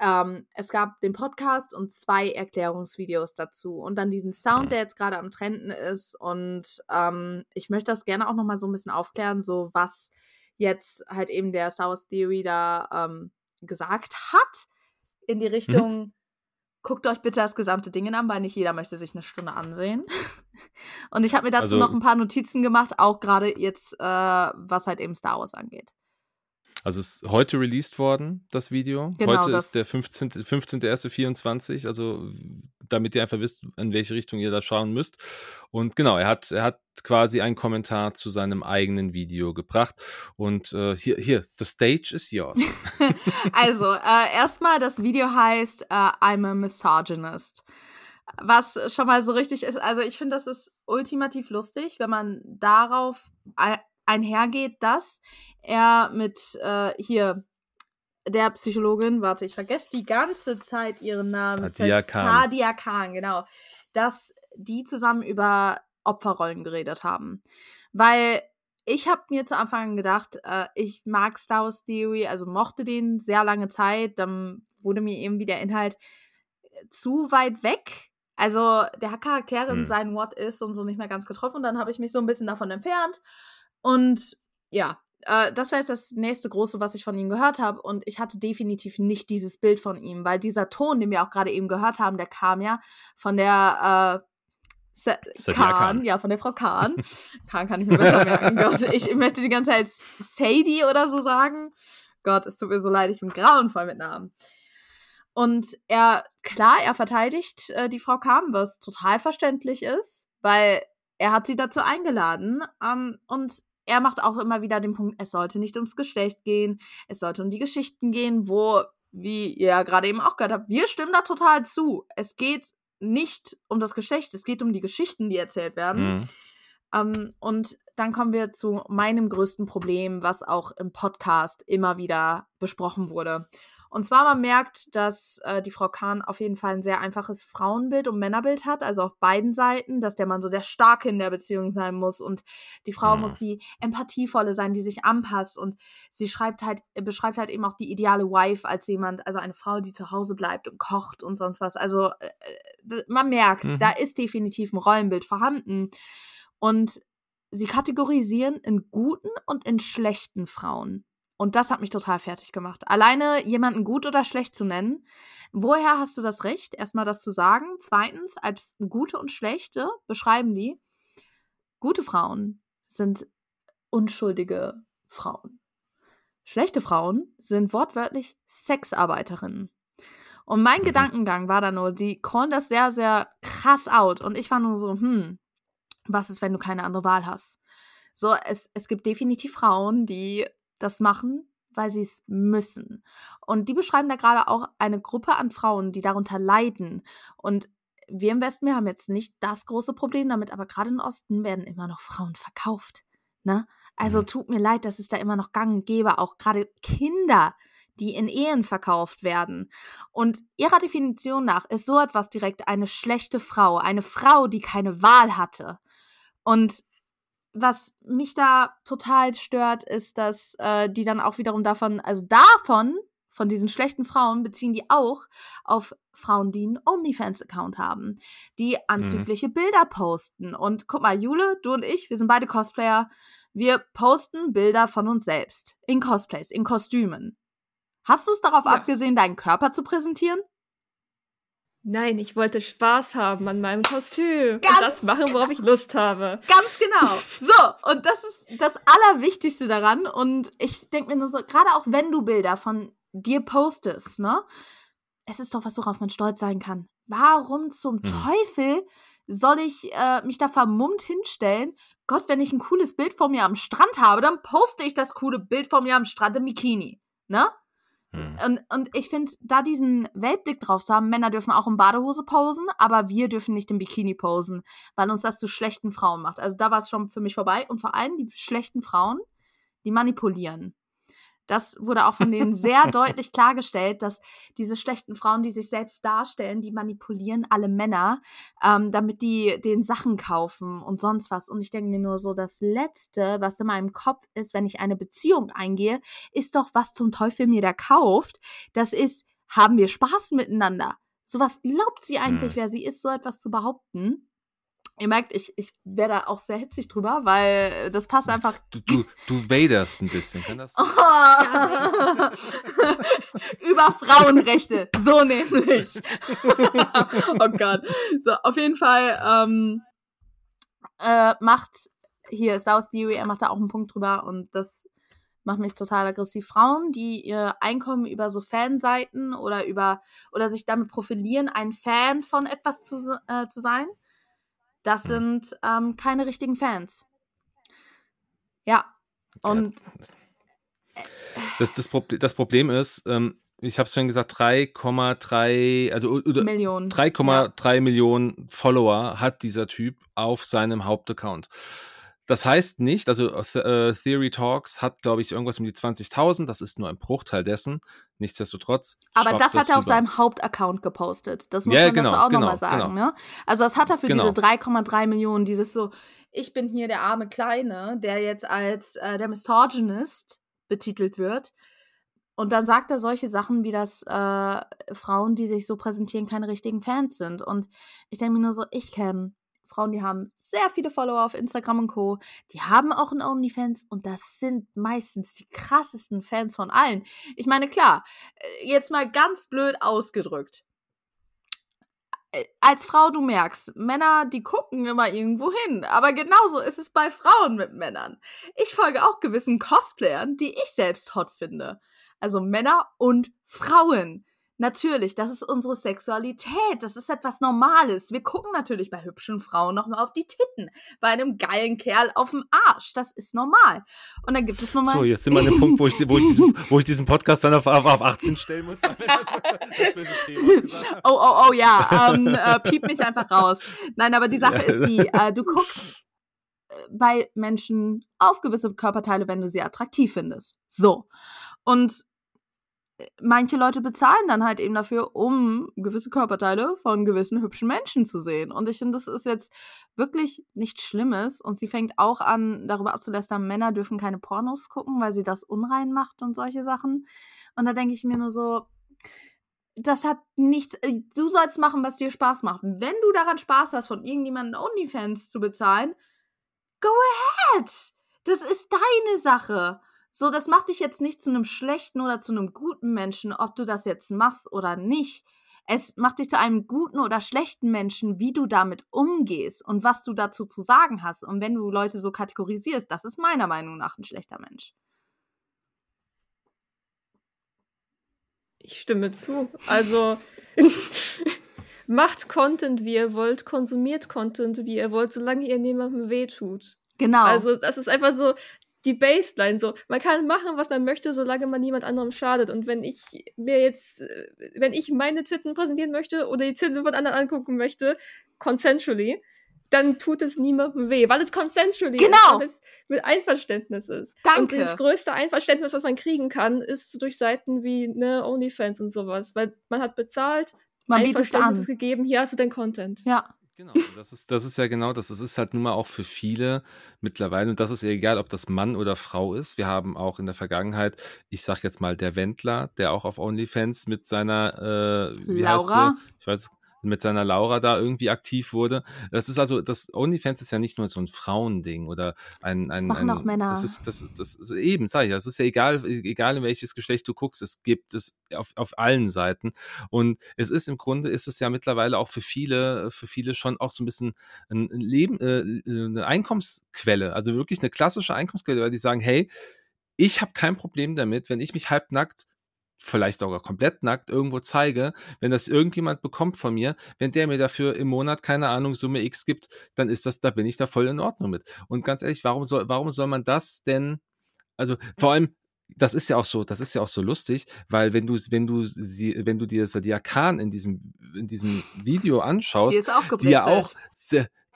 ähm, es gab den Podcast und zwei Erklärungsvideos dazu und dann diesen Sound, der jetzt gerade am Trenden ist. Und ähm, ich möchte das gerne auch noch mal so ein bisschen aufklären, so was jetzt halt eben der Star Wars Theory da ähm, gesagt hat, in die mhm. Richtung, mhm. Guckt euch bitte das gesamte Ding an, weil nicht jeder möchte sich eine Stunde ansehen. *laughs* Und ich habe mir dazu also, noch ein paar Notizen gemacht, auch gerade jetzt, äh, was halt eben Star Wars angeht. Also es ist heute released worden, das Video. Genau, heute ist der 15.1.24, 15. also damit ihr einfach wisst, in welche Richtung ihr da schauen müsst. Und genau, er hat, er hat quasi einen Kommentar zu seinem eigenen Video gebracht. Und äh, hier, hier, the stage is yours. *laughs* also, äh, erstmal, das Video heißt uh, I'm a Misogynist was schon mal so richtig ist. Also ich finde, das ist ultimativ lustig, wenn man darauf einhergeht, dass er mit äh, hier der Psychologin, warte, ich vergesse die ganze Zeit ihren Namen. Sadia Khan. Sadia Khan, genau. Dass die zusammen über Opferrollen geredet haben. Weil ich habe mir zu Anfang gedacht, äh, ich mag Star Wars Theory, also mochte den sehr lange Zeit. Dann wurde mir irgendwie der Inhalt zu weit weg. Also der hat Charaktere hm. in seinen What Is und so nicht mehr ganz getroffen. Und dann habe ich mich so ein bisschen davon entfernt und ja, äh, das war jetzt das nächste große, was ich von ihm gehört habe. Und ich hatte definitiv nicht dieses Bild von ihm, weil dieser Ton, den wir auch gerade eben gehört haben, der kam ja von der äh, Kahn, ja, von der Frau Kahn. *laughs* Kahn kann ich mir besser merken. *laughs* Gott, ich, ich möchte die ganze Zeit Sadie oder so sagen. Gott, es tut mir so leid, ich bin grauenvoll mit Namen. Und er, klar, er verteidigt äh, die Frau Kahn, was total verständlich ist, weil er hat sie dazu eingeladen. Ähm, und er macht auch immer wieder den Punkt, es sollte nicht ums Geschlecht gehen, es sollte um die Geschichten gehen, wo, wie ihr ja gerade eben auch gehört habt, wir stimmen da total zu. Es geht nicht um das Geschlecht, es geht um die Geschichten, die erzählt werden. Mhm. Um, und dann kommen wir zu meinem größten Problem, was auch im Podcast immer wieder besprochen wurde. Und zwar man merkt, dass äh, die Frau Kahn auf jeden Fall ein sehr einfaches Frauenbild und Männerbild hat, also auf beiden Seiten, dass der Mann so der Starke in der Beziehung sein muss und die Frau mhm. muss die empathievolle sein, die sich anpasst und sie schreibt halt, beschreibt halt eben auch die ideale Wife als jemand, also eine Frau, die zu Hause bleibt und kocht und sonst was. Also äh, man merkt, mhm. da ist definitiv ein Rollenbild vorhanden. Und sie kategorisieren in guten und in schlechten Frauen. Und das hat mich total fertig gemacht. Alleine jemanden gut oder schlecht zu nennen. Woher hast du das Recht, erstmal das zu sagen? Zweitens, als gute und schlechte beschreiben die, gute Frauen sind unschuldige Frauen. Schlechte Frauen sind wortwörtlich Sexarbeiterinnen. Und mein mhm. Gedankengang war da nur, die callen das sehr, sehr krass out. Und ich war nur so, hm, was ist, wenn du keine andere Wahl hast? So, es, es gibt definitiv Frauen, die das machen, weil sie es müssen. Und die beschreiben da gerade auch eine Gruppe an Frauen, die darunter leiden. Und wir im Westen, wir haben jetzt nicht das große Problem damit, aber gerade im Osten werden immer noch Frauen verkauft. Ne? Also mhm. tut mir leid, dass es da immer noch gang und gäbe, auch gerade Kinder, die in Ehen verkauft werden. Und ihrer Definition nach ist so etwas direkt eine schlechte Frau, eine Frau, die keine Wahl hatte. Und was mich da total stört, ist, dass äh, die dann auch wiederum davon, also davon, von diesen schlechten Frauen, beziehen die auch auf Frauen, die einen OnlyFans-Account haben, die anzügliche mhm. Bilder posten. Und guck mal, Jule, du und ich, wir sind beide Cosplayer. Wir posten Bilder von uns selbst. In Cosplays, in Kostümen. Hast du es darauf ja. abgesehen, deinen Körper zu präsentieren? Nein, ich wollte Spaß haben an meinem Kostüm. Ganz und das machen, worauf ich Lust habe. Ganz genau. So, und das ist das Allerwichtigste daran. Und ich denke mir nur so, gerade auch wenn du Bilder von dir postest, ne? Es ist doch was, worauf man stolz sein kann. Warum zum hm. Teufel soll ich äh, mich da vermummt hinstellen? Gott, wenn ich ein cooles Bild von mir am Strand habe, dann poste ich das coole Bild von mir am Strand im Bikini. Ne? Hm. Und, und ich finde, da diesen Weltblick drauf zu haben, Männer dürfen auch in Badehose posen, aber wir dürfen nicht im Bikini posen, weil uns das zu schlechten Frauen macht. Also da war es schon für mich vorbei. Und vor allem die schlechten Frauen, die manipulieren. Das wurde auch von denen sehr *laughs* deutlich klargestellt, dass diese schlechten Frauen, die sich selbst darstellen, die manipulieren alle Männer, ähm, damit die den Sachen kaufen und sonst was. Und ich denke mir nur so, das Letzte, was in meinem Kopf ist, wenn ich eine Beziehung eingehe, ist doch, was zum Teufel mir da kauft. Das ist, haben wir Spaß miteinander. So was glaubt sie eigentlich, hm. wer sie ist, so etwas zu behaupten? Ihr merkt, ich, ich wäre da auch sehr hitzig drüber, weil das passt einfach. Du, du, du waderst ein bisschen, kann das? *laughs* Oh. *laughs* Über Frauenrechte, so nämlich. *laughs* oh Gott. So, auf jeden Fall ähm, äh, macht hier South Dewey, er macht da auch einen Punkt drüber und das macht mich total aggressiv. Frauen, die ihr Einkommen über so Fanseiten oder über oder sich damit profilieren, ein Fan von etwas zu, äh, zu sein das sind ähm, keine richtigen Fans. Ja. Und. Das, das, Problem, das Problem ist, ähm, ich habe es schon gesagt, 3,3 also Millionen. 3,3 ja. Millionen Follower hat dieser Typ auf seinem Hauptaccount. Das heißt nicht, also äh, Theory Talks hat, glaube ich, irgendwas um die 20.000. Das ist nur ein Bruchteil dessen. Nichtsdestotrotz. Aber das hat er auf seinem Hauptaccount gepostet. Das muss ja, man genau, dazu auch genau, nochmal sagen. Genau. Ne? Also das hat er für genau. diese 3,3 Millionen, dieses so, ich bin hier der arme Kleine, der jetzt als äh, der Misogynist betitelt wird. Und dann sagt er solche Sachen wie, dass äh, Frauen, die sich so präsentieren, keine richtigen Fans sind. Und ich denke mir nur so, ich kenne Frauen, die haben sehr viele Follower auf Instagram und Co. Die haben auch einen OnlyFans und das sind meistens die krassesten Fans von allen. Ich meine, klar, äh, jetzt mal ganz blöd ausgedrückt. Als Frau, du merkst, Männer, die gucken immer irgendwo hin. Aber genauso ist es bei Frauen mit Männern. Ich folge auch gewissen Cosplayern, die ich selbst hot finde. Also Männer und Frauen. Natürlich, das ist unsere Sexualität. Das ist etwas Normales. Wir gucken natürlich bei hübschen Frauen nochmal auf die Titten. Bei einem geilen Kerl auf dem Arsch. Das ist normal. Und dann gibt es nochmal. So, jetzt sind wir an dem Punkt, wo ich, wo ich, diesen, *laughs* wo ich diesen Podcast dann auf, auf, auf 18 stellen muss. *laughs* oh, oh, oh, ja. Ähm, äh, piep mich einfach raus. Nein, aber die Sache ist die, äh, du guckst äh, bei Menschen auf gewisse Körperteile, wenn du sie attraktiv findest. So. Und manche Leute bezahlen dann halt eben dafür, um gewisse Körperteile von gewissen hübschen Menschen zu sehen. Und ich finde, das ist jetzt wirklich nichts Schlimmes. Und sie fängt auch an, darüber abzulästern, Männer dürfen keine Pornos gucken, weil sie das unrein macht und solche Sachen. Und da denke ich mir nur so, das hat nichts. Äh, du sollst machen, was dir Spaß macht. Wenn du daran Spaß hast, von irgendjemandem OnlyFans zu bezahlen, go ahead. Das ist deine Sache. So, das macht dich jetzt nicht zu einem schlechten oder zu einem guten Menschen, ob du das jetzt machst oder nicht. Es macht dich zu einem guten oder schlechten Menschen, wie du damit umgehst und was du dazu zu sagen hast. Und wenn du Leute so kategorisierst, das ist meiner Meinung nach ein schlechter Mensch. Ich stimme zu. Also *laughs* macht Content, wie ihr wollt, konsumiert Content, wie ihr wollt, solange ihr niemandem wehtut. Genau. Also das ist einfach so, die Baseline so. Man kann machen, was man möchte, solange man niemand anderem schadet. Und wenn ich mir jetzt, äh, wenn ich meine Titten präsentieren möchte oder die Titten von anderen angucken möchte, consensually, dann tut es niemandem weh, weil es consensually genau. ist, weil es mit Einverständnis ist. Danke. Und das größte Einverständnis, was man kriegen kann, ist durch Seiten wie ne, OnlyFans und sowas, weil man hat bezahlt, man bietet an. gegeben, hier hast du dein Content. Ja. Genau, das ist, das ist ja genau das. Das ist halt nun mal auch für viele mittlerweile, und das ist ja egal, ob das Mann oder Frau ist. Wir haben auch in der Vergangenheit, ich sag jetzt mal, der Wendler, der auch auf OnlyFans mit seiner, äh, wie Laura? heißt sie? Ich weiß, mit seiner Laura da irgendwie aktiv wurde. Das ist also, das OnlyFans ist ja nicht nur so ein Frauending oder ein, Das ein, machen ein auch Männer. Das ist, das, ist- das ist eben, sag ich, das ist ja egal, egal in welches Geschlecht du guckst, es gibt es auf, auf allen Seiten. Und es ist im Grunde, ist es ja mittlerweile auch für viele, für viele schon auch so ein bisschen ein Leben, äh, eine Einkommensquelle, also wirklich eine klassische Einkommensquelle, weil die sagen, hey, ich habe kein Problem damit, wenn ich mich halbnackt vielleicht sogar komplett nackt irgendwo zeige, wenn das irgendjemand bekommt von mir, wenn der mir dafür im Monat, keine Ahnung, Summe X gibt, dann ist das, da bin ich da voll in Ordnung mit. Und ganz ehrlich, warum soll, warum soll man das denn, also vor allem, das ist ja auch so, das ist ja auch so lustig, weil wenn du, wenn du sie, wenn du dir Sadia Khan in diesem, in diesem Video anschaust, Die die ja auch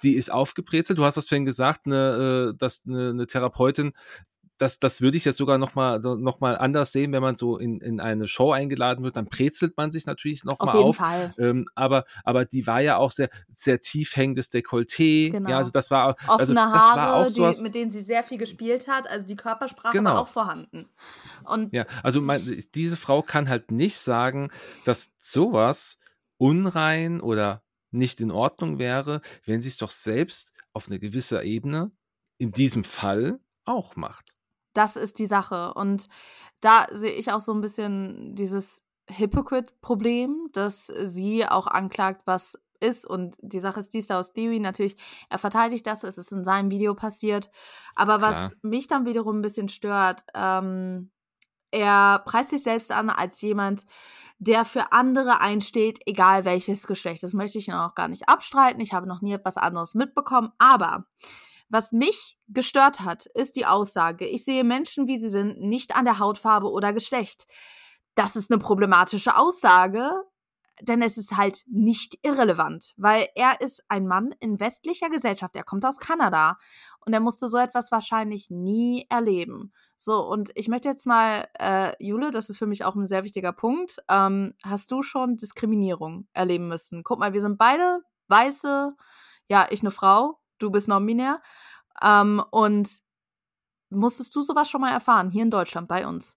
die ist aufgebrezelt. Du hast das vorhin gesagt, eine, äh, dass eine, eine Therapeutin, das, das würde ich jetzt sogar noch mal, noch mal anders sehen, wenn man so in, in eine Show eingeladen wird, dann brezelt man sich natürlich noch Auf mal jeden auf. Fall. Ähm, aber, aber die war ja auch sehr, sehr tief hängendes Dekolleté. Genau. Ja, also das war, Offene also das Haare, war auch die, sowas. mit denen sie sehr viel gespielt hat. Also die Körpersprache Genau. war auch vorhanden. Und Ja, also mein, diese Frau kann halt nicht sagen, dass sowas unrein oder nicht in Ordnung wäre, wenn sie es doch selbst auf eine gewisse Ebene in diesem Fall auch macht. Das ist die Sache. Und da sehe ich auch so ein bisschen dieses Hypocrite-Problem, dass sie auch anklagt, was ist. Und die Sache ist die Star Wars Theory natürlich, er verteidigt das, es ist in seinem Video passiert. Aber was Klar. mich dann wiederum ein bisschen stört, ähm, er preist sich selbst an als jemand, der für andere einsteht, egal welches Geschlecht. Das möchte ich ihn auch gar nicht abstreiten. Ich habe noch nie etwas anderes mitbekommen. Aber was mich gestört hat, ist die Aussage, ich sehe Menschen, wie sie sind, nicht an der Hautfarbe oder Geschlecht. Das ist eine problematische Aussage, denn es ist halt nicht irrelevant, weil er ist ein Mann in westlicher Gesellschaft, er kommt aus Kanada und er musste so etwas wahrscheinlich nie erleben. So, und ich möchte jetzt mal, äh, Jule, das ist für mich auch ein sehr wichtiger Punkt, ähm, hast du schon Diskriminierung erleben müssen? Guck mal, wir sind beide weiße, ja, ich eine Frau, du bist non-binär, ähm, und musstest du sowas schon mal erfahren, hier in Deutschland bei uns?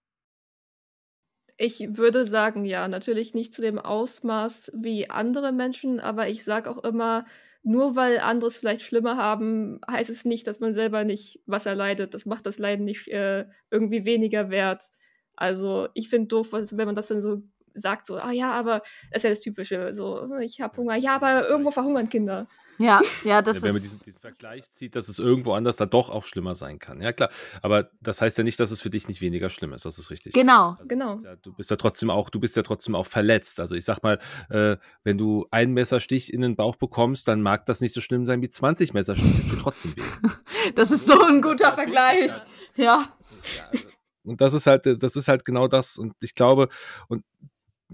Ich würde sagen, ja, natürlich nicht zu dem Ausmaß wie andere Menschen, aber ich sage auch immer, nur weil andere es vielleicht schlimmer haben, heißt es nicht, dass man selber nicht was erleidet. Das macht das Leiden nicht äh, irgendwie weniger wert. Also ich finde doof, wenn man das dann so sagt, so, ah ja, aber das ist ja das Typische, so, ich habe Hunger, ja, aber irgendwo verhungern Kinder. Ja, *laughs* ja, das Ja, wenn man ist. diesen, diesen Vergleich zieht, dass es irgendwo anders da doch auch schlimmer sein kann. Ja, klar. Aber das heißt ja nicht, dass es für dich nicht weniger schlimm ist. Das ist richtig. Genau. Also Genau. ist Ja, du bist ja trotzdem auch, du bist ja trotzdem auch verletzt. Also ich sag mal, äh, wenn du einen Messerstich in den Bauch bekommst, dann mag das nicht so schlimm sein wie 20 Messerstiche, es dir trotzdem weh. *laughs* Das ist so ein guter Vergleich. Ja. Ja, also, und das ist halt, das ist halt genau das. Und ich glaube, und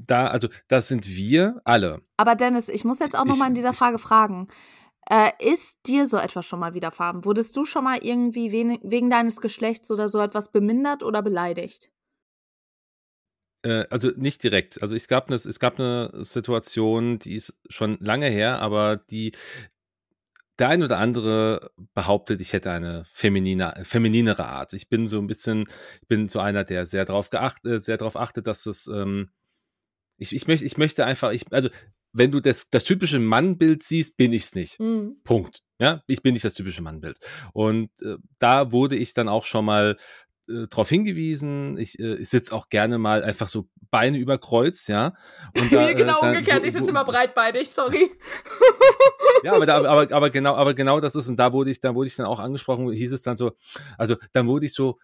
da, also das sind wir alle. Aber Dennis, ich muss jetzt auch noch Ich- mal in dieser ich- Frage fragen. Äh, ist dir so etwas schon mal widerfahren? Wurdest du schon mal irgendwie wen- wegen deines Geschlechts oder so etwas bemindert oder beleidigt? Äh, also nicht direkt. Also es gab, eine, es gab eine Situation, die ist schon lange her, aber die der ein oder andere behauptet, ich hätte eine feminine, femininere Art. Ich bin so ein bisschen, ich bin so einer, der sehr darauf geachtet, sehr darauf achtet, dass es, ähm, ich, ich möchte, ich möchte einfach, ich, also wenn du das, das typische Mannbild siehst, bin ich's nicht. Mhm. Punkt. Ja, ich bin nicht das typische Mannbild. Und äh, da wurde ich dann auch schon mal äh, darauf hingewiesen. Ich, äh, ich sitze auch gerne mal einfach so Beine über Kreuz, ja. Und *laughs* da, äh, da- wo- wo- breitbeinig, sorry. *laughs* ja, aber, da, aber, aber genau, aber genau das ist, und da wurde ich, da wurde ich dann auch angesprochen, hieß es dann so, also dann wurde ich so,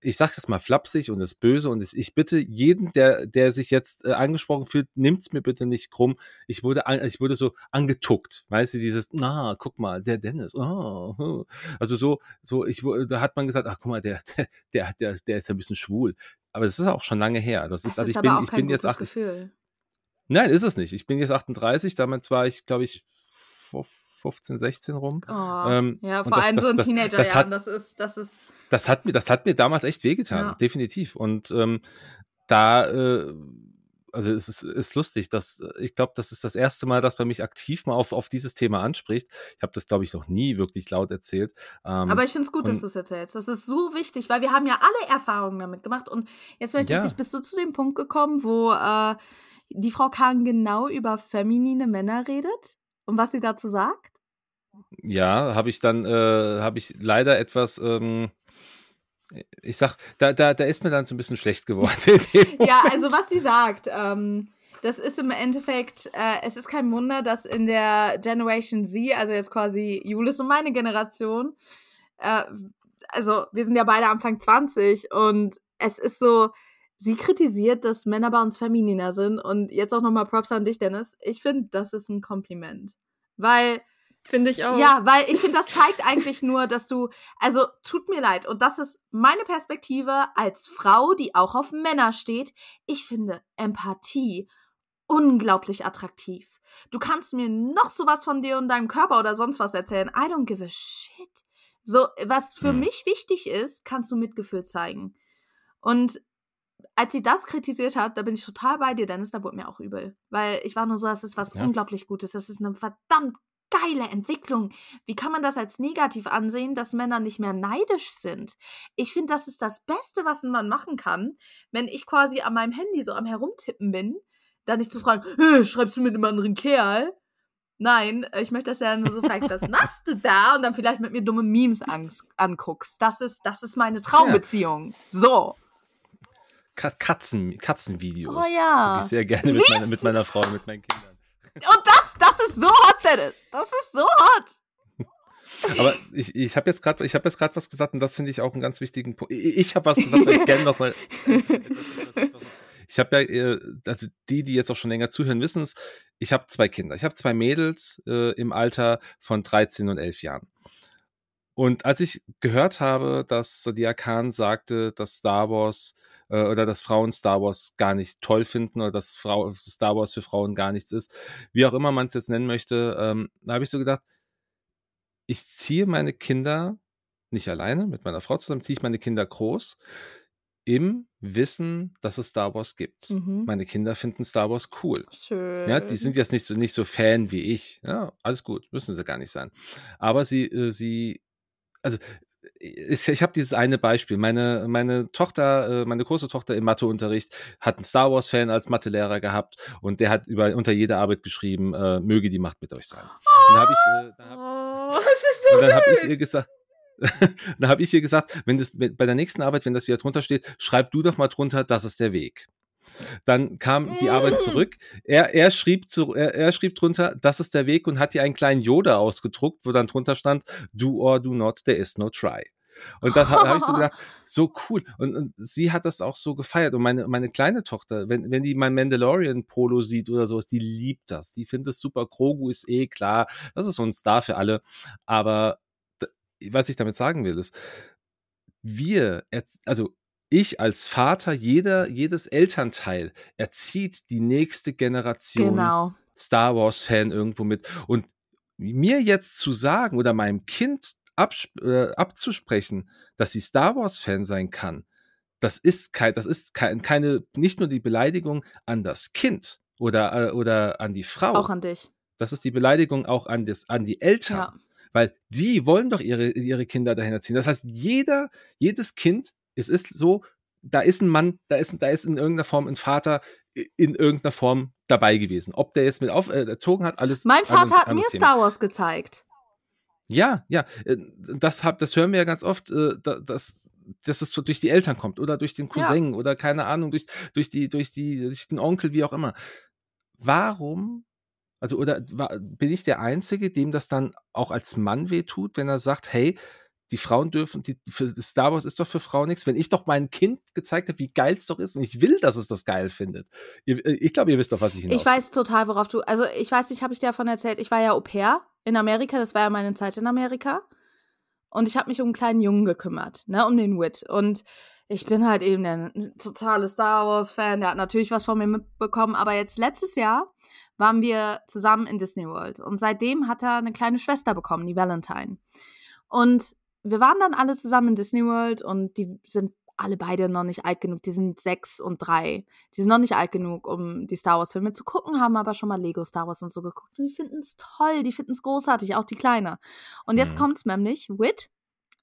ich sag's jetzt mal flapsig und ist böse und ich, bitte jeden, der, der sich jetzt äh, angesprochen fühlt, nimmt's mir bitte nicht krumm. Ich wurde, an, ich wurde so angetuckt, weißt du, dieses, na, guck mal, der Dennis, oh, also so, so, ich, da hat man gesagt, ach, guck mal, der, der, der, der, ist ja ein bisschen schwul. Aber das ist auch schon lange her. Das, das ist, also ist ich bin, ich bin jetzt acht, Gefühl. Nein, ist es nicht. Ich bin jetzt 38, damit war ich, glaube ich, 15, 16 rum. Oh, Ähm, ja, vor das- allem das- so in Teenagerjahren, das das ist, das ist, Das hat mir, das hat mir damals echt wehgetan, Ja. definitiv. Und ähm, da, äh, also es ist, ist lustig, dass ich glaube, das ist das erste Mal, dass man mich aktiv mal auf, auf dieses Thema anspricht. Ich habe das, glaube ich, noch nie wirklich laut erzählt. Ähm, aber ich finde es gut, dass du es erzählst. Das ist so wichtig, weil wir haben ja alle Erfahrungen damit gemacht. Und jetzt möchte ich Ja. dich, bist du zu dem Punkt gekommen, wo äh, die Frau Kahn genau über feminine Männer redet und was sie dazu sagt? ja, habe ich dann, äh, habe ich leider etwas. Ähm, ich sag, da, da, da ist mir dann so ein bisschen schlecht geworden. *laughs* Ja, also was sie sagt, ähm, das ist im Endeffekt, äh, es ist kein Wunder, dass in der Generation Z, also jetzt quasi Julis und meine Generation, äh, also wir sind ja beide Anfang 20 und es ist so, sie kritisiert, dass Männer bei uns femininer sind und jetzt auch nochmal Props an dich, Dennis. Ich finde, das ist ein Kompliment. Weil Finde ich auch. ja, weil ich finde, das zeigt eigentlich nur, dass du, also tut mir leid, und das ist meine Perspektive als Frau, die auch auf Männer steht. Ich finde Empathie unglaublich attraktiv. Du kannst mir noch sowas von dir und deinem Körper oder sonst was erzählen. I don't give a shit. So, was für Hm. mich wichtig ist, kannst du Mitgefühl zeigen. Und als sie das kritisiert hat, da bin ich total bei dir, Dennis, da wurde mir auch übel. Weil ich war nur so, das ist was Ja. unglaublich Gutes. Das ist eine verdammt geile Entwicklung. Wie kann man das als negativ ansehen, dass Männer nicht mehr neidisch sind? Ich finde, das ist das Beste, was ein Mann machen kann, wenn ich quasi an meinem Handy so am Herumtippen bin, dann nicht zu fragen, "Hä, schreibst du mit einem anderen Kerl? Nein, äh, ich möchte, dass er nur so was *laughs* machst du da? Und dann vielleicht mit mir dumme Memes anguckst. Das ist, das ist meine Traumbeziehung. So. Ka- Katzen, Katzenvideos. Oh ja. Guck ich sehr gerne mit meiner, mit meiner Frau, mit meinen Kindern. Und das, das ist so hot, Dennis. Das ist so hot. Aber ich, ich habe jetzt gerade, ich habe jetzt gerade was gesagt und das finde ich auch einen ganz wichtigen Punkt. Ich, ich habe was gesagt, weil ich gerne noch mal. *laughs* Ich habe ja, äh, also die, die jetzt auch schon länger zuhören, wissen es. Ich habe zwei Kinder. Ich habe zwei Mädels äh, im Alter von 13 und 11 Jahren. Und als ich gehört habe, dass Sadia Khan sagte, dass Star Wars äh, oder dass Frauen Star Wars gar nicht toll finden oder dass Frau, Star Wars für Frauen gar nichts ist, wie auch immer man es jetzt nennen möchte, ähm, da habe ich so gedacht, ich ziehe meine Kinder nicht alleine, mit meiner Frau zusammen, ziehe ich meine Kinder groß im Wissen, dass es Star Wars gibt. Mhm. Meine Kinder finden Star Wars cool. Schön. Ja, die sind jetzt nicht so, nicht so Fan wie ich. Ja, alles gut, müssen sie gar nicht sein. Aber sie, äh, sie, also ich, ich habe dieses eine Beispiel. Meine, meine Tochter, äh, meine große Tochter im Matheunterricht hat einen Star Wars-Fan als Mathelehrer gehabt und der hat über, unter jeder Arbeit geschrieben, äh, möge die Macht mit euch sein. Und da habe ich, äh, da hab, Oh, *laughs* so dann habe ich ihr gesagt, *laughs* dann habe ich ihr gesagt, wenn das bei der nächsten Arbeit, wenn das wieder drunter steht, schreib du doch mal drunter, das ist der Weg. Dann kam die Arbeit zurück. Er, er, schrieb zu, er, er schrieb drunter, das ist der Weg und hat ihr einen kleinen Yoda ausgedruckt, wo dann drunter stand, do or do not, there is no try. Und da habe ich so gedacht, *laughs* so cool. Und, und sie hat das auch so gefeiert. Und meine, meine kleine Tochter, wenn, wenn die mein Mandalorian-Polo sieht oder sowas, die liebt das. Die findet es super. Grogu ist eh klar. Das ist so ein Star für alle. Aber was ich damit sagen will, ist, wir, also ich als Vater, jeder, jedes Elternteil erzieht die nächste Generation Genau. Star Wars-Fan irgendwo mit. Und mir jetzt zu sagen oder meinem Kind äh, abzusprechen, dass sie Star Wars-Fan sein kann, das ist kein, das ist kein, keine, nicht nur die Beleidigung an das Kind oder, äh, oder an die Frau. Auch an dich. das ist die Beleidigung auch an, das, an die Eltern. Ja. Weil die wollen doch ihre, ihre Kinder dahin erziehen. Das heißt, jeder, jedes Kind, es ist so, da ist ein Mann, da ist, da ist in irgendeiner Form ein Vater in irgendeiner Form dabei gewesen. Ob der jetzt mit auf, äh, erzogen hat, alles. Mein Vater hat mir anderes Thema. Star Wars gezeigt. Ja, ja, äh, das, hab, das hören wir ja ganz oft, äh, da- dass, dass es durch die Eltern kommt oder durch den Cousin oder keine Ahnung, durch, durch, die, durch, die, durch den Onkel, wie auch immer. Warum, also oder war, bin ich der Einzige, dem das dann auch als Mann wehtut, wenn er sagt, hey, die Frauen dürfen, die, für Star Wars ist doch für Frauen nichts. Wenn ich doch meinem Kind gezeigt habe, wie geil es doch ist und ich will, dass es das geil findet. Ihr, äh, ich glaube, ihr wisst doch, was ich hinaus Ich weiß total, worauf du, also ich weiß nicht, habe ich dir davon erzählt, ich war ja Au pair in Amerika, das war ja meine Zeit in Amerika. Und ich habe mich um einen kleinen Jungen gekümmert, ne, um den Wit. Und ich bin halt eben der totale Star Wars-Fan, der hat natürlich was von mir mitbekommen, aber jetzt letztes Jahr waren wir zusammen in Disney World. Und seitdem hat er eine kleine Schwester bekommen, die Valentine. Und wir waren dann alle zusammen in Disney World und die sind alle beide noch nicht alt genug. Die sind sechs und drei. Die sind noch nicht alt genug, um die Star Wars-Filme zu gucken, haben aber schon mal Lego Star Wars und so geguckt. Und die finden es toll, die finden es großartig, auch die Kleine. Und jetzt mhm. es nämlich, Wit,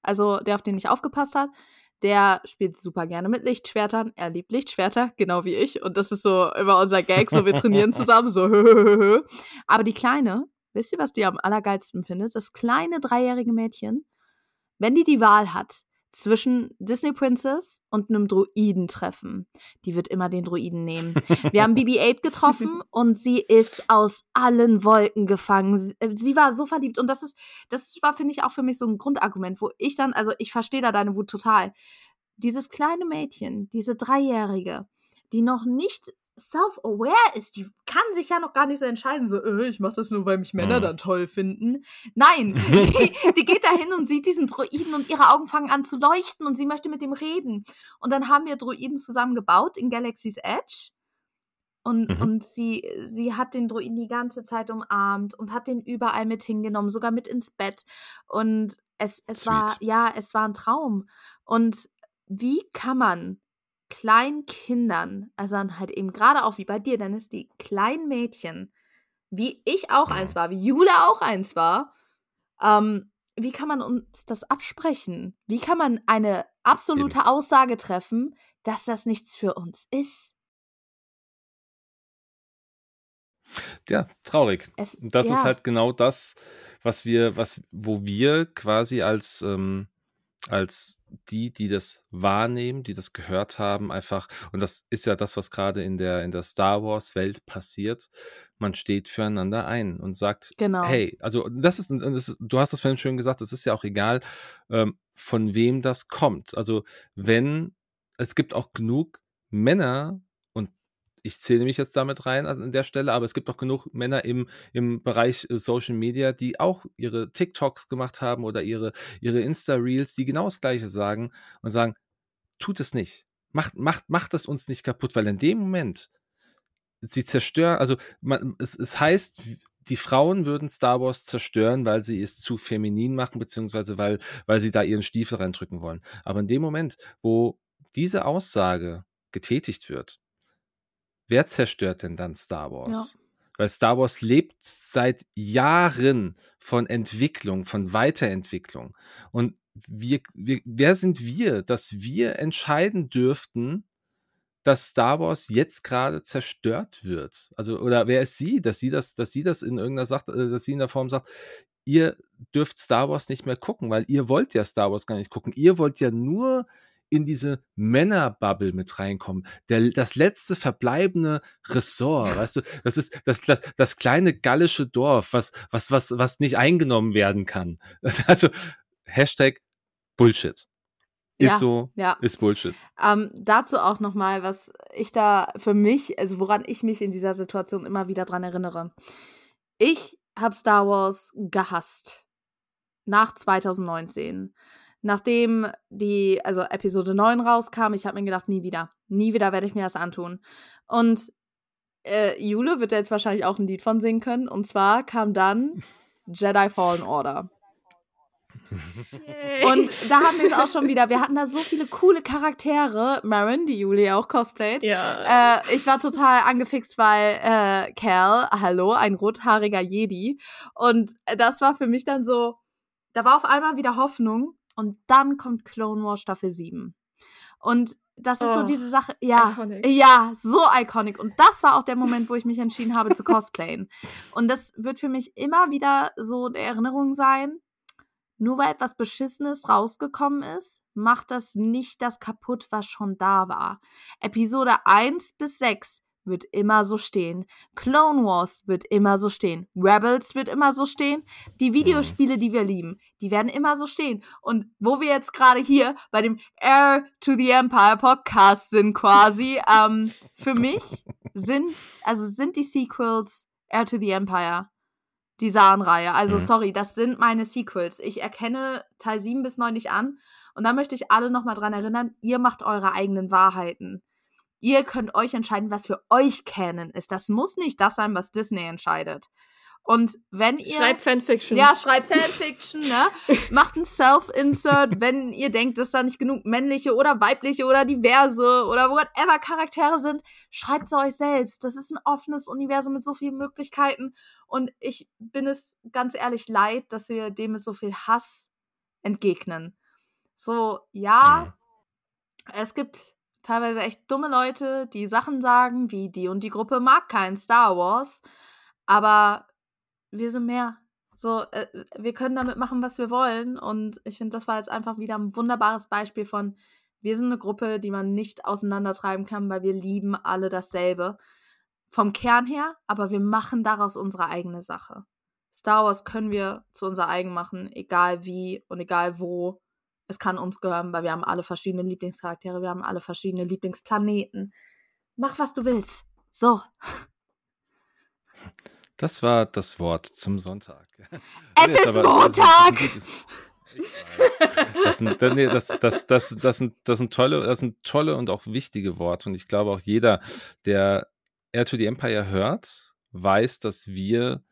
also der, auf den ich aufgepasst hat, der spielt super gerne mit Lichtschwertern. Er liebt Lichtschwerter, genau wie ich. Und das ist so immer unser Gag, so wir trainieren *laughs* zusammen, so *laughs* Aber die Kleine, wisst ihr, was die am allergeilsten findet? Das kleine dreijährige Mädchen, wenn die die Wahl hat zwischen Disney Princess und einem Druidentreffen, die wird immer den Druiden nehmen. Wir haben *laughs* BB-8 getroffen und sie ist aus allen Wolken gefangen. Äh, sie war so verliebt und das ist, das war, finde ich, auch für mich so ein Grundargument, wo ich dann, also ich verstehe da deine Wut total. Dieses kleine Mädchen, diese Dreijährige, die noch nicht self-aware ist, die kann sich ja noch gar nicht so entscheiden, so, äh, ich mach das nur, weil mich Männer mhm. dann toll finden. Nein, *laughs* die, die geht da hin und sieht diesen Droiden und ihre Augen fangen an zu leuchten und sie möchte mit ihm reden. Und dann haben wir Droiden zusammen gebaut in Galaxy's Edge. Und, mhm. und sie, sie hat den Droiden die ganze Zeit umarmt und hat den überall mit hingenommen, sogar mit ins Bett. Und es, es war, ja, es war ein Traum. Und wie kann man kleinen Kindern, also dann halt eben gerade auch wie bei dir, Dennis, die kleinen Mädchen, wie ich auch eins war, wie Jule auch eins war, ähm, wie kann man uns das absprechen? Wie kann man eine absolute eben. Aussage treffen, dass das nichts für uns ist? Ja, traurig. Es, das ja. ist halt genau das, was wir, was, wo wir quasi als, ähm, als die, die das wahrnehmen, die das gehört haben, einfach, und das ist ja das, was gerade in der, in der Star Wars-Welt passiert, man steht füreinander ein und sagt, genau. hey, also das ist, das ist, du hast das vorhin schön gesagt, es ist ja auch egal, ähm, von wem das kommt. Also wenn, es gibt auch genug Männer, ich zähle mich jetzt damit rein an der Stelle, aber es gibt auch genug Männer im, im Bereich äh, Social Media, die auch ihre TikToks gemacht haben oder ihre, ihre Insta-Reels, die genau das Gleiche sagen und sagen, tut es nicht. Macht, macht, macht es uns nicht kaputt, weil in dem Moment, sie zerstören, also man, es, es heißt, die Frauen würden Star Wars zerstören, weil sie es zu feminin machen, beziehungsweise weil, weil sie da ihren Stiefel reindrücken wollen. Aber in dem Moment, wo diese Aussage getätigt wird, wer zerstört denn dann Star Wars? Ja. Weil Star Wars lebt seit Jahren von Entwicklung, von Weiterentwicklung. Und wir, wir, wer sind wir, dass wir entscheiden dürften, dass Star Wars jetzt gerade zerstört wird? Also, oder wer ist sie, dass sie das, dass sie das in irgendeiner sagt, äh, dass sie in der Form sagt, ihr dürft Star Wars nicht mehr gucken, weil ihr wollt ja Star Wars gar nicht gucken. Ihr wollt ja nur in diese Männerbubble mit reinkommen. Der, das letzte verbleibende Ressort, weißt du, das ist das, das, das kleine gallische Dorf, was, was, was, was nicht eingenommen werden kann. *laughs* Also, Hashtag Bullshit. Ist ja, so, ja. ist Bullshit. Ähm, dazu auch nochmal, was ich da für mich, also woran ich mich in dieser Situation immer wieder dran erinnere. Ich habe Star Wars gehasst. Nach 2019 nachdem die, also Episode 9 rauskam, ich habe mir gedacht, nie wieder. Nie wieder werde ich mir das antun. Und äh, Jule wird jetzt wahrscheinlich auch ein Lied von singen können. Und zwar kam dann *laughs* Jedi Fallen Order. Und da haben wir es auch schon wieder. Wir hatten da so viele coole Charaktere. Marin, die Julie auch cosplayt. Ja. Äh, ich war total angefixt, weil äh, Cal, hallo, ein rothaariger Jedi. Und das war für mich dann so, da war auf einmal wieder Hoffnung. Und dann kommt Clone Wars Staffel 7. Und das ist oh, so diese Sache, ja, iconic. ja, so iconic. Und das war auch der Moment, wo ich mich entschieden habe zu cosplayen. Und das wird für mich immer wieder so eine Erinnerung sein. Nur weil etwas Beschissenes rausgekommen ist, macht das nicht das kaputt, was schon da war. Episode 1 bis 6 wird immer so stehen. Clone Wars wird immer so stehen. Rebels wird immer so stehen. Die Videospiele, die wir lieben, die werden immer so stehen. Und wo wir jetzt gerade hier bei dem Air to the Empire Podcast sind quasi, *laughs* ähm, für mich sind, also sind die Sequels Air to the Empire. Die Saan-Reihe. Also, Mhm. sorry, das sind meine Sequels. Ich erkenne Teil 7 bis 9 nicht an. Und da möchte ich alle nochmal dran erinnern, ihr macht eure eigenen Wahrheiten. Ihr könnt euch entscheiden, was für euch Canon ist. Das muss nicht das sein, was Disney entscheidet. Und wenn ihr. Schreibt Fanfiction. Ja, schreibt Fanfiction, ne? *laughs* Macht ein Self-Insert, wenn ihr denkt, dass da nicht genug männliche oder weibliche oder diverse oder whatever Charaktere sind. Schreibt sie euch selbst. Das ist ein offenes Universum mit so vielen Möglichkeiten. Und ich bin es ganz ehrlich leid, dass wir dem mit so viel Hass entgegnen. So, ja, es gibt teilweise echt dumme Leute, die Sachen sagen, wie die und die Gruppe mag kein Star Wars, aber wir sind mehr. So, äh, wir können damit machen, was wir wollen. Und ich finde, das war jetzt einfach wieder ein wunderbares Beispiel von, wir sind eine Gruppe, die man nicht auseinandertreiben kann, weil wir lieben alle dasselbe. Vom Kern her, aber wir machen daraus unsere eigene Sache. Star Wars können wir zu unser eigen machen, egal wie und egal wo. Es kann uns gehören, weil wir haben alle verschiedene Lieblingscharaktere, wir haben alle verschiedene Lieblingsplaneten. Mach, was du willst. So. Das war das Wort zum Sonntag. Es ist aber- es ist Montag! gutes- Ich weiß. Das sind, nee, das, das, das, das, sind, das, sind tolle, das sind tolle und auch wichtige Worte. Und ich glaube auch jeder, der Air to the Empire hört, weiß, dass wir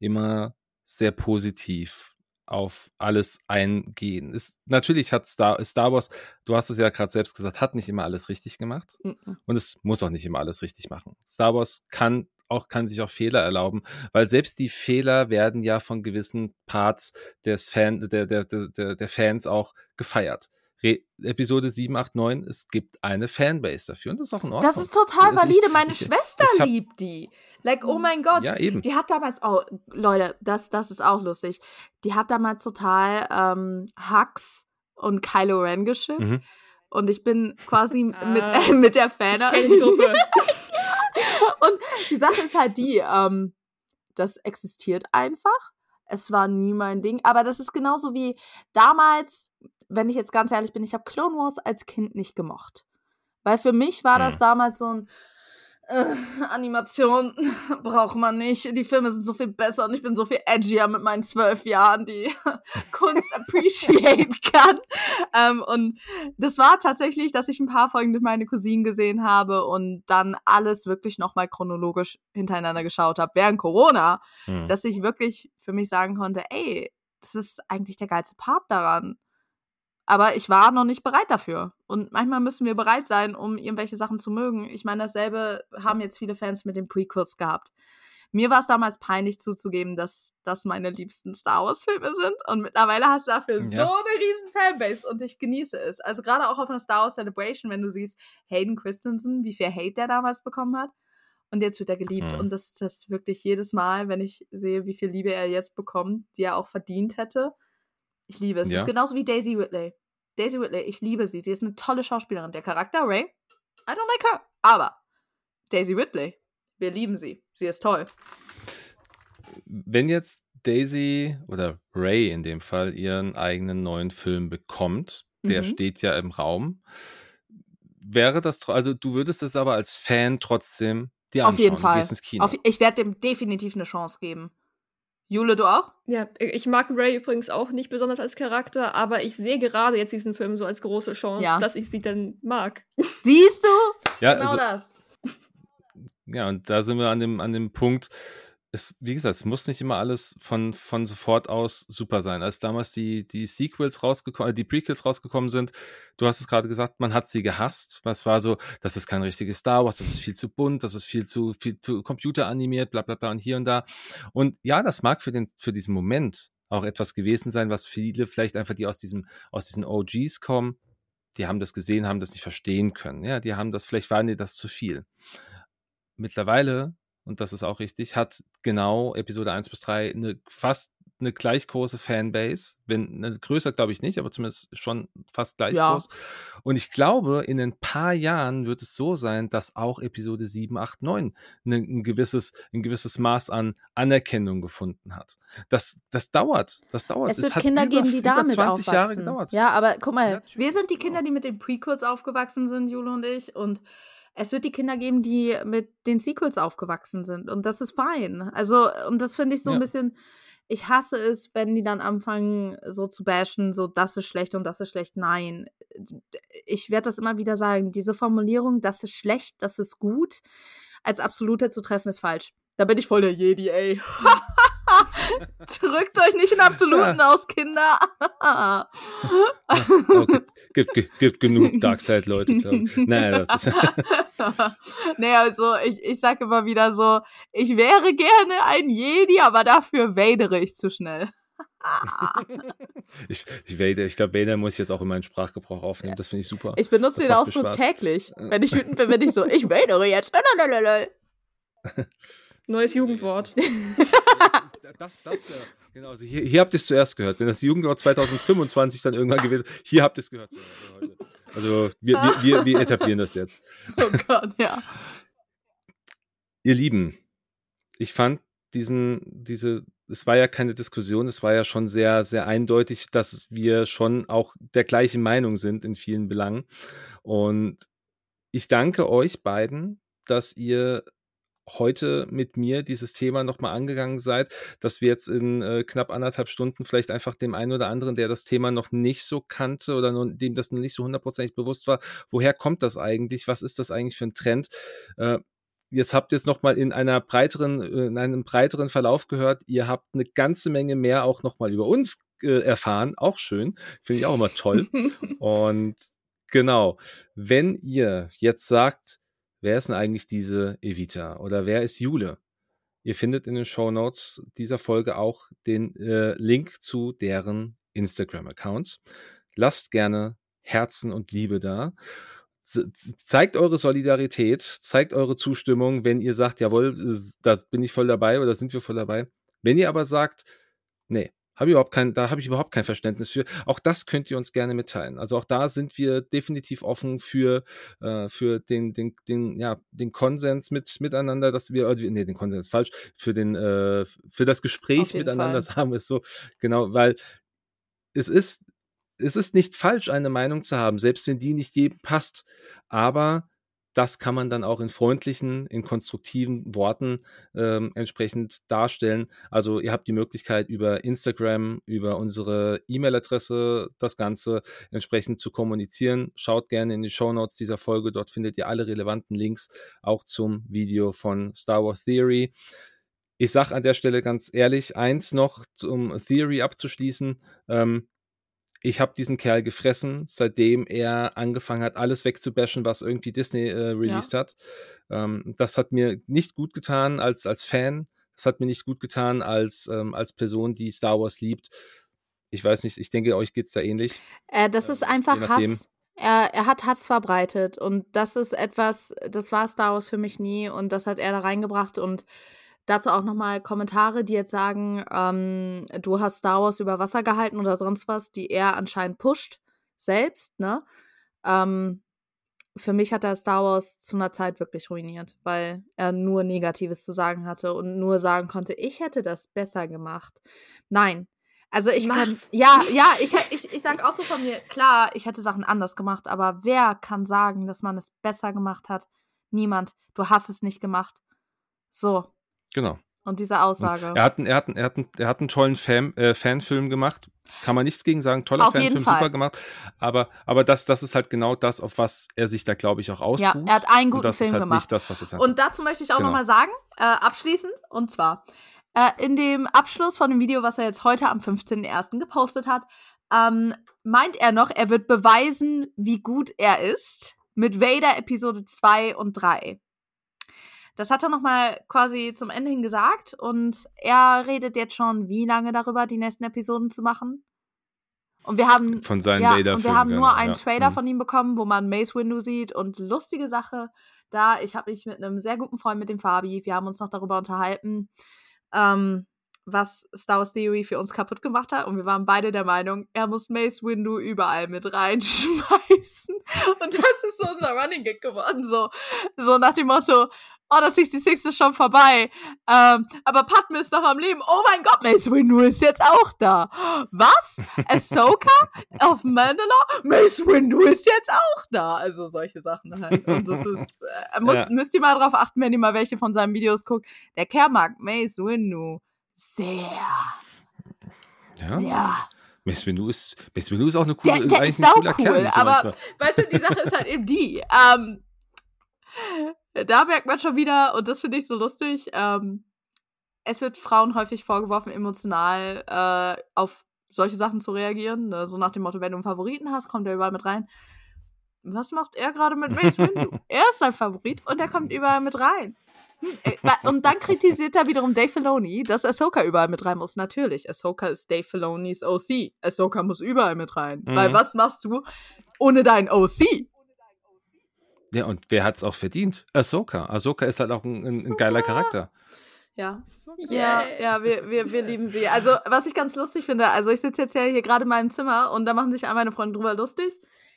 immer sehr positiv auf alles eingehen. Ist, natürlich hat Star, Star Wars, du hast es ja gerade selbst gesagt, hat nicht immer alles richtig gemacht. Mhm. Und es muss auch nicht immer alles richtig machen. Star Wars kann auch, kann sich auch Fehler erlauben, weil selbst die Fehler werden ja von gewissen Parts des Fan, der, der, der, der der Fans auch gefeiert. Re Episode 7, 8, 9, es gibt eine Fanbase dafür und das ist auch in Ordnung. Das ist total Also ich- valide. Meine ich- Schwester ich hab- liebt die. Like, oh mein Gott. Ja, eben. Die hat damals, oh, Leute, das, das ist auch lustig. Die hat damals total ähm, Hux und Kylo Ren geschippt. Mhm. Und ich bin quasi *laughs* mit, äh, *laughs* mit der Ich Fan. kenne die Gruppe. *laughs* Und die Sache ist halt die, ähm, das existiert einfach. Es war nie mein Ding. Aber das ist genauso wie damals, wenn ich jetzt ganz ehrlich bin, ich habe Clone Wars als Kind nicht gemocht. Weil für mich war das Hm. damals so ein äh, Animation *laughs* braucht man nicht. Die Filme sind so viel besser und ich bin so viel edgier mit meinen zwölf Jahren, die *laughs* Kunst appreciaten *laughs* kann. Ähm, und das war tatsächlich, dass ich ein paar Folgen mit meinen Cousinen gesehen habe und dann alles wirklich nochmal chronologisch hintereinander geschaut habe während Corona, Mhm. dass ich wirklich für mich sagen konnte, ey, das ist eigentlich der geilste Part daran. Aber ich war noch nicht bereit dafür. Und manchmal müssen wir bereit sein, um irgendwelche Sachen zu mögen. Ich meine, dasselbe haben jetzt viele Fans mit den Prequels gehabt. Mir war es damals peinlich zuzugeben, dass das meine liebsten Star Wars-Filme sind. Und mittlerweile hast du dafür Ja. so eine riesen Fanbase und ich genieße es. Also gerade auch auf einer Star Wars Celebration, wenn du siehst, Hayden Christensen, wie viel Hate der damals bekommen hat. Und jetzt wird er geliebt. Mhm. Und das ist das wirklich jedes Mal, wenn ich sehe, wie viel Liebe er jetzt bekommt, die er auch verdient hätte. Ich liebe es. Es Ja. ist genauso wie Daisy Whitley. Daisy Whitley, ich liebe sie. Sie ist eine tolle Schauspielerin. Der Charakter, Ray, I don't like her. Aber Daisy Whitley, wir lieben sie. Sie ist toll. Wenn jetzt Daisy oder Ray in dem Fall ihren eigenen neuen Film bekommt, der Mhm. steht ja im Raum, wäre das, also du würdest es aber als Fan trotzdem dir Auf anschauen. jeden Du Fall. gehst ins Kino. Auf, ich werde dem definitiv eine Chance geben. Jule, du auch? Ja, ich mag Ray übrigens auch nicht besonders als Charakter, aber ich sehe gerade jetzt diesen Film so als große Chance, Ja. dass ich sie dann mag. Siehst du? ja, genau also, das. ja, und da sind wir an dem, an dem Punkt, es, wie gesagt, es muss nicht immer alles von, von sofort aus super sein. Als damals die, die Sequels rausgekommen, äh, die Prequels rausgekommen sind, du hast es gerade gesagt, man hat sie gehasst. Es war so, das ist kein richtiges Star Wars, das ist viel zu bunt, das ist viel zu, viel zu computeranimiert, bla bla bla und hier und da. Und ja, das mag für den, für diesen Moment auch etwas gewesen sein, was viele vielleicht einfach, die aus diesem, aus diesen OGs kommen, die haben das gesehen, haben das nicht verstehen können. Ja, die haben das, vielleicht waren dir das zu viel. Mittlerweile und das ist auch richtig, hat genau Episode 1 bis 3 eine fast eine gleich große Fanbase, wenn ne, größer glaube ich nicht, aber zumindest schon fast gleich Ja. groß. Und ich glaube, in ein paar Jahren wird es so sein, dass auch Episode 7, 8, 9 ne, ein gewisses, ein gewisses Maß an Anerkennung gefunden hat. Das, das dauert, das dauert. Es wird hat Kinder über, geben, die über damit 20 Jahre aufwachsen. gedauert. Ja, aber guck mal, wir sind die Kinder, die mit den Prequels aufgewachsen sind, Jule und ich. Und es wird die Kinder geben, die mit den Sequels aufgewachsen sind. Und das ist fein. Also, und das finde ich so Ja. ein bisschen. Ich hasse es, wenn die dann anfangen, so zu bashen, so das ist schlecht und das ist schlecht. Nein. Ich werde das immer wieder sagen. Diese Formulierung, das ist schlecht, das ist gut, als absolute zu treffen, ist falsch. Da bin ich voll der Jedi, ey. *laughs* Drückt euch nicht in Absoluten aus, Kinder. Oh, gibt, gibt, gibt, genug Darkseid-Leute, glaube ich. *laughs* Nein, das ist, *laughs* nee, also ich, ich sag immer wieder so, ich wäre gerne ein Jedi, aber dafür wadere ich zu schnell. *laughs* ich, ich, Vader, ich glaube, Vader muss ich jetzt auch in meinen Sprachgebrauch aufnehmen. Das finde ich super. Ich benutze Das den auch so Spaß. täglich. Wenn ich wütend bin, bin ich so, ich wadere jetzt. Neues Jugendwort. Das, das, ja. Genau, also hier, hier habt ihr es zuerst gehört. Wenn das Jugendwort 2025 dann irgendwann gewählt wird, hier habt ihr es gehört. heute. Also wir, wir, wir, wir etablieren das jetzt. *laughs* Oh Gott, ja. Ihr Lieben, ich fand diesen, diese, es war ja keine Diskussion, es war ja schon sehr, sehr eindeutig, dass wir schon auch der gleichen Meinung sind in vielen Belangen. Und ich danke euch beiden, dass ihr heute mit mir dieses Thema nochmal angegangen seid, dass wir jetzt in äh, knapp anderthalb Stunden vielleicht einfach dem einen oder anderen, der das Thema noch nicht so kannte oder noch, dem das noch nicht so hundertprozentig bewusst war, woher kommt das eigentlich, was ist das eigentlich für ein Trend, äh, jetzt habt ihr es nochmal in einer breiteren, äh, in einem breiteren Verlauf gehört. Ihr habt eine ganze Menge mehr auch nochmal über uns äh, erfahren. Auch schön. Finde ich auch immer toll. *laughs* Und genau, wenn ihr jetzt sagt, wer ist denn eigentlich diese Evita oder wer ist Jule? Ihr findet in den Show Notes dieser Folge auch den äh, Link zu deren Instagram-Accounts. Lasst gerne Herzen und Liebe da zeigt eure Solidarität, zeigt eure Zustimmung, wenn ihr sagt, jawohl, da bin ich voll dabei oder sind wir voll dabei. Wenn ihr aber sagt, nee, habe ich überhaupt kein, da habe ich überhaupt kein Verständnis für. Auch das könnt ihr uns gerne mitteilen. Also auch da sind wir definitiv offen für, äh, für den, den, den, ja, den Konsens mit, miteinander, dass wir, äh, nee, den Konsens ist falsch, für den, äh, für das Gespräch miteinander, Fall. sagen wir es so. Genau, weil es ist, es ist nicht falsch, eine Meinung zu haben, selbst wenn die nicht jedem passt. Aber das kann man dann auch in freundlichen, in konstruktiven Worten ähm, entsprechend darstellen. Also ihr habt die Möglichkeit über Instagram, über unsere E-Mail-Adresse das Ganze entsprechend zu kommunizieren. Schaut gerne in die Show Notes dieser Folge. Dort findet ihr alle relevanten Links auch zum Video von Star Wars Theory. Ich sage an der Stelle ganz ehrlich, eins noch zum Theory abzuschließen. Ähm, ich habe diesen Kerl gefressen, seitdem er angefangen hat, alles wegzubashen, was irgendwie Disney äh, released ja. hat. Ähm, das hat mir nicht gut getan als, als Fan. Das hat mir nicht gut getan als, ähm, als Person, die Star Wars liebt. Ich weiß nicht, ich denke, euch geht es da ähnlich. Äh, das ist einfach Hass. Er, er hat Hass verbreitet und das ist etwas, das war Star Wars für mich nie und das hat er da reingebracht und Dazu auch nochmal Kommentare, die jetzt sagen, ähm, du hast Star Wars über Wasser gehalten oder sonst was, die er anscheinend pusht, selbst, ne? Ähm, für mich hat er Star Wars zu einer Zeit wirklich ruiniert, weil er nur Negatives zu sagen hatte und nur sagen konnte, ich hätte das besser gemacht. Nein. Also ich Mach's. kann, ja, ja, ich, ich, ich sag auch so von mir, klar, ich hätte Sachen anders gemacht, aber wer kann sagen, dass man es besser gemacht hat? Niemand. Du hast es nicht gemacht. So, Genau. Und diese Aussage. Er, hat, er, hat, er, hat, er hat einen tollen Fan, äh, Fanfilm gemacht. Kann man nichts gegen sagen. Toller auf Fanfilm, super gemacht. Aber, aber das, das ist halt genau das, auf was er sich da, glaube ich, auch ausruht. Ja, er hat einen guten und das Film ist halt gemacht. Nicht das, was es und dazu möchte ich auch genau. nochmal sagen, äh, abschließend, und zwar, äh, in dem Abschluss von dem Video, was er jetzt heute am 15.01. gepostet hat, ähm, meint er noch, er wird beweisen, wie gut er ist mit Vader Episode 2 und 3. Das hat er nochmal quasi zum Ende hin gesagt und er redet jetzt schon, wie lange darüber, die nächsten Episoden zu machen. Und wir haben, von seinen ja, Vader und wir haben nur genau, einen ja. Trailer Mhm. von ihm bekommen, wo man Mace Windu sieht und lustige Sache. Da, ich habe mich mit einem sehr guten Freund, mit dem Fabi, wir haben uns noch darüber unterhalten. Ähm, was Star Wars Theory für uns kaputt gemacht hat. Und wir waren beide der Meinung, er muss Mace Windu überall mit reinschmeißen. *laughs* Und das ist so unser Running Gag geworden. So, so nach dem Motto, oh, das 66 ist schon vorbei. Ähm, aber Padme ist noch am Leben. Oh mein Gott, Mace Windu ist jetzt auch da. Was? Ahsoka *laughs* auf Mandalore? Mace Windu ist jetzt auch da. Also solche Sachen halt. Und das ist, äh, muss, ja. müsst ihr mal drauf achten, wenn ihr mal welche von seinen Videos guckt. Der Kerl mag Mace Windu sehr. Ja. Ja. Mace Windu ist, Mace Windu ist auch eine coole, der, der ist sau cool, Kern, aber manchmal. weißt du, die Sache ist halt eben die, *laughs* ähm, da merkt man schon wieder, und das finde ich so lustig, ähm, es wird Frauen häufig vorgeworfen, emotional äh, auf solche Sachen zu reagieren. Ne? So nach dem Motto, wenn du einen Favoriten hast, kommt er überall mit rein. Was macht er gerade mit Mace Windu? *laughs* er ist sein Favorit und er kommt überall mit rein. Hm, äh, und dann kritisiert er wiederum Dave Filoni, dass Ahsoka überall mit rein muss. Natürlich, Ahsoka ist Dave Filonis OC. Ahsoka muss überall mit rein. Mhm. Weil was machst du ohne deinen OC? Ja, und wer hat es auch verdient? Ahsoka. Ahsoka ist halt auch ein, ein, ein geiler Charakter. Ja. Ja, ja, wir, wir, wir *laughs* lieben sie. Also, was ich ganz lustig finde, also ich sitze jetzt ja hier gerade in meinem Zimmer und da machen sich all meine Freunde drüber lustig.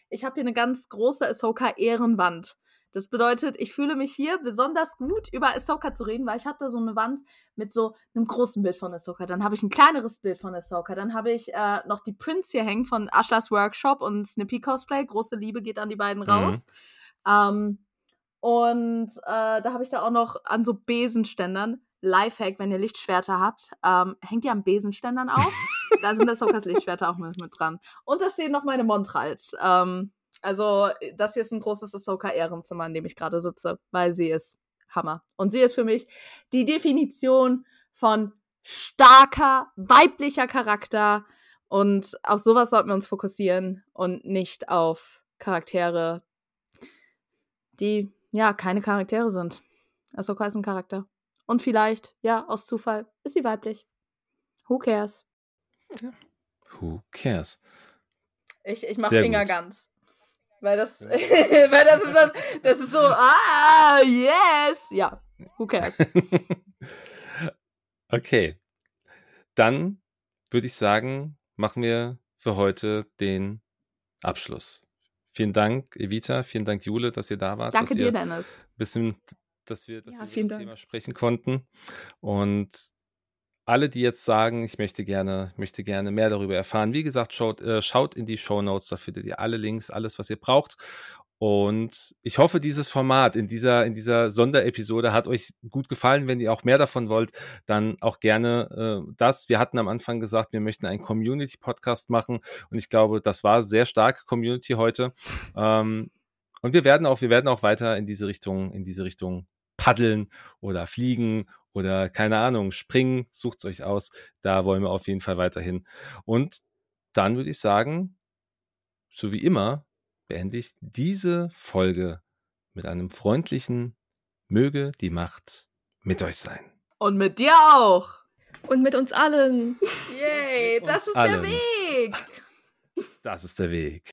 Ich habe hier eine ganz große Ahsoka-Ehrenwand. Das bedeutet, ich fühle mich hier besonders gut, über Ahsoka zu reden, weil ich habe da so eine Wand mit so einem großen Bild von Ahsoka. Dann habe ich ein kleineres Bild von Ahsoka. Dann habe ich äh, noch die Prints hier hängen von Ashlers Workshop und Snippy Cosplay. Große Liebe geht an die beiden mhm. raus. Mhm. Ähm, und äh, da habe ich da auch noch an so Besenständern. Lifehack, wenn ihr Lichtschwerter habt, ähm, hängt ihr am Besenständern auf. *laughs* da sind das Sokas Lichtschwerter auch mit, mit, dran. Und da stehen noch meine Montrals. Ähm, also, das hier ist ein großes Ahsoka-Ehrenzimmer, in dem ich gerade sitze, weil sie ist Hammer. Und sie ist für mich die Definition von starker, weiblicher Charakter. Und auf sowas sollten wir uns fokussieren und nicht auf Charaktere, die ja keine Charaktere sind. Ahsoka ist ein Charakter. Und vielleicht, ja, aus Zufall, ist sie weiblich. Who cares? Ja. Who cares? Ich, ich mach Sehr Finger gut. ganz. Weil das, ja. *laughs* weil das ist das, das ist so, ah, yes! Ja, who cares? *laughs* okay. Dann würde ich sagen, machen wir für heute den Abschluss. Vielen Dank, Evita. Vielen Dank, Jule, dass ihr da wart. Danke dir, Dennis. Bisschen, dass wir, dass ja, wir über das Dank. Thema sprechen konnten. Und alle, die jetzt sagen, ich möchte gerne, möchte gerne mehr darüber erfahren, wie gesagt, schaut, äh, schaut in die Show Notes, da findet ihr alle Links, alles, was ihr braucht. Und ich hoffe, dieses Format in dieser, in dieser Sonderepisode hat euch gut gefallen. Wenn ihr auch mehr davon wollt, dann auch gerne äh, das. Wir hatten am Anfang gesagt, wir möchten einen Community-Podcast machen. Und ich glaube, das war sehr stark Community heute. Ähm, und wir werden auch, wir werden auch weiter in diese Richtung, in diese Richtung paddeln oder fliegen oder keine Ahnung, springen. Sucht's euch aus. Da wollen wir auf jeden Fall weiterhin. Und dann würde ich sagen, so wie immer, beende ich diese Folge mit einem freundlichen Möge die Macht mit euch sein. Und mit dir auch. Und mit uns allen. Yay, *laughs* das ist allen. der Weg. Das ist der Weg.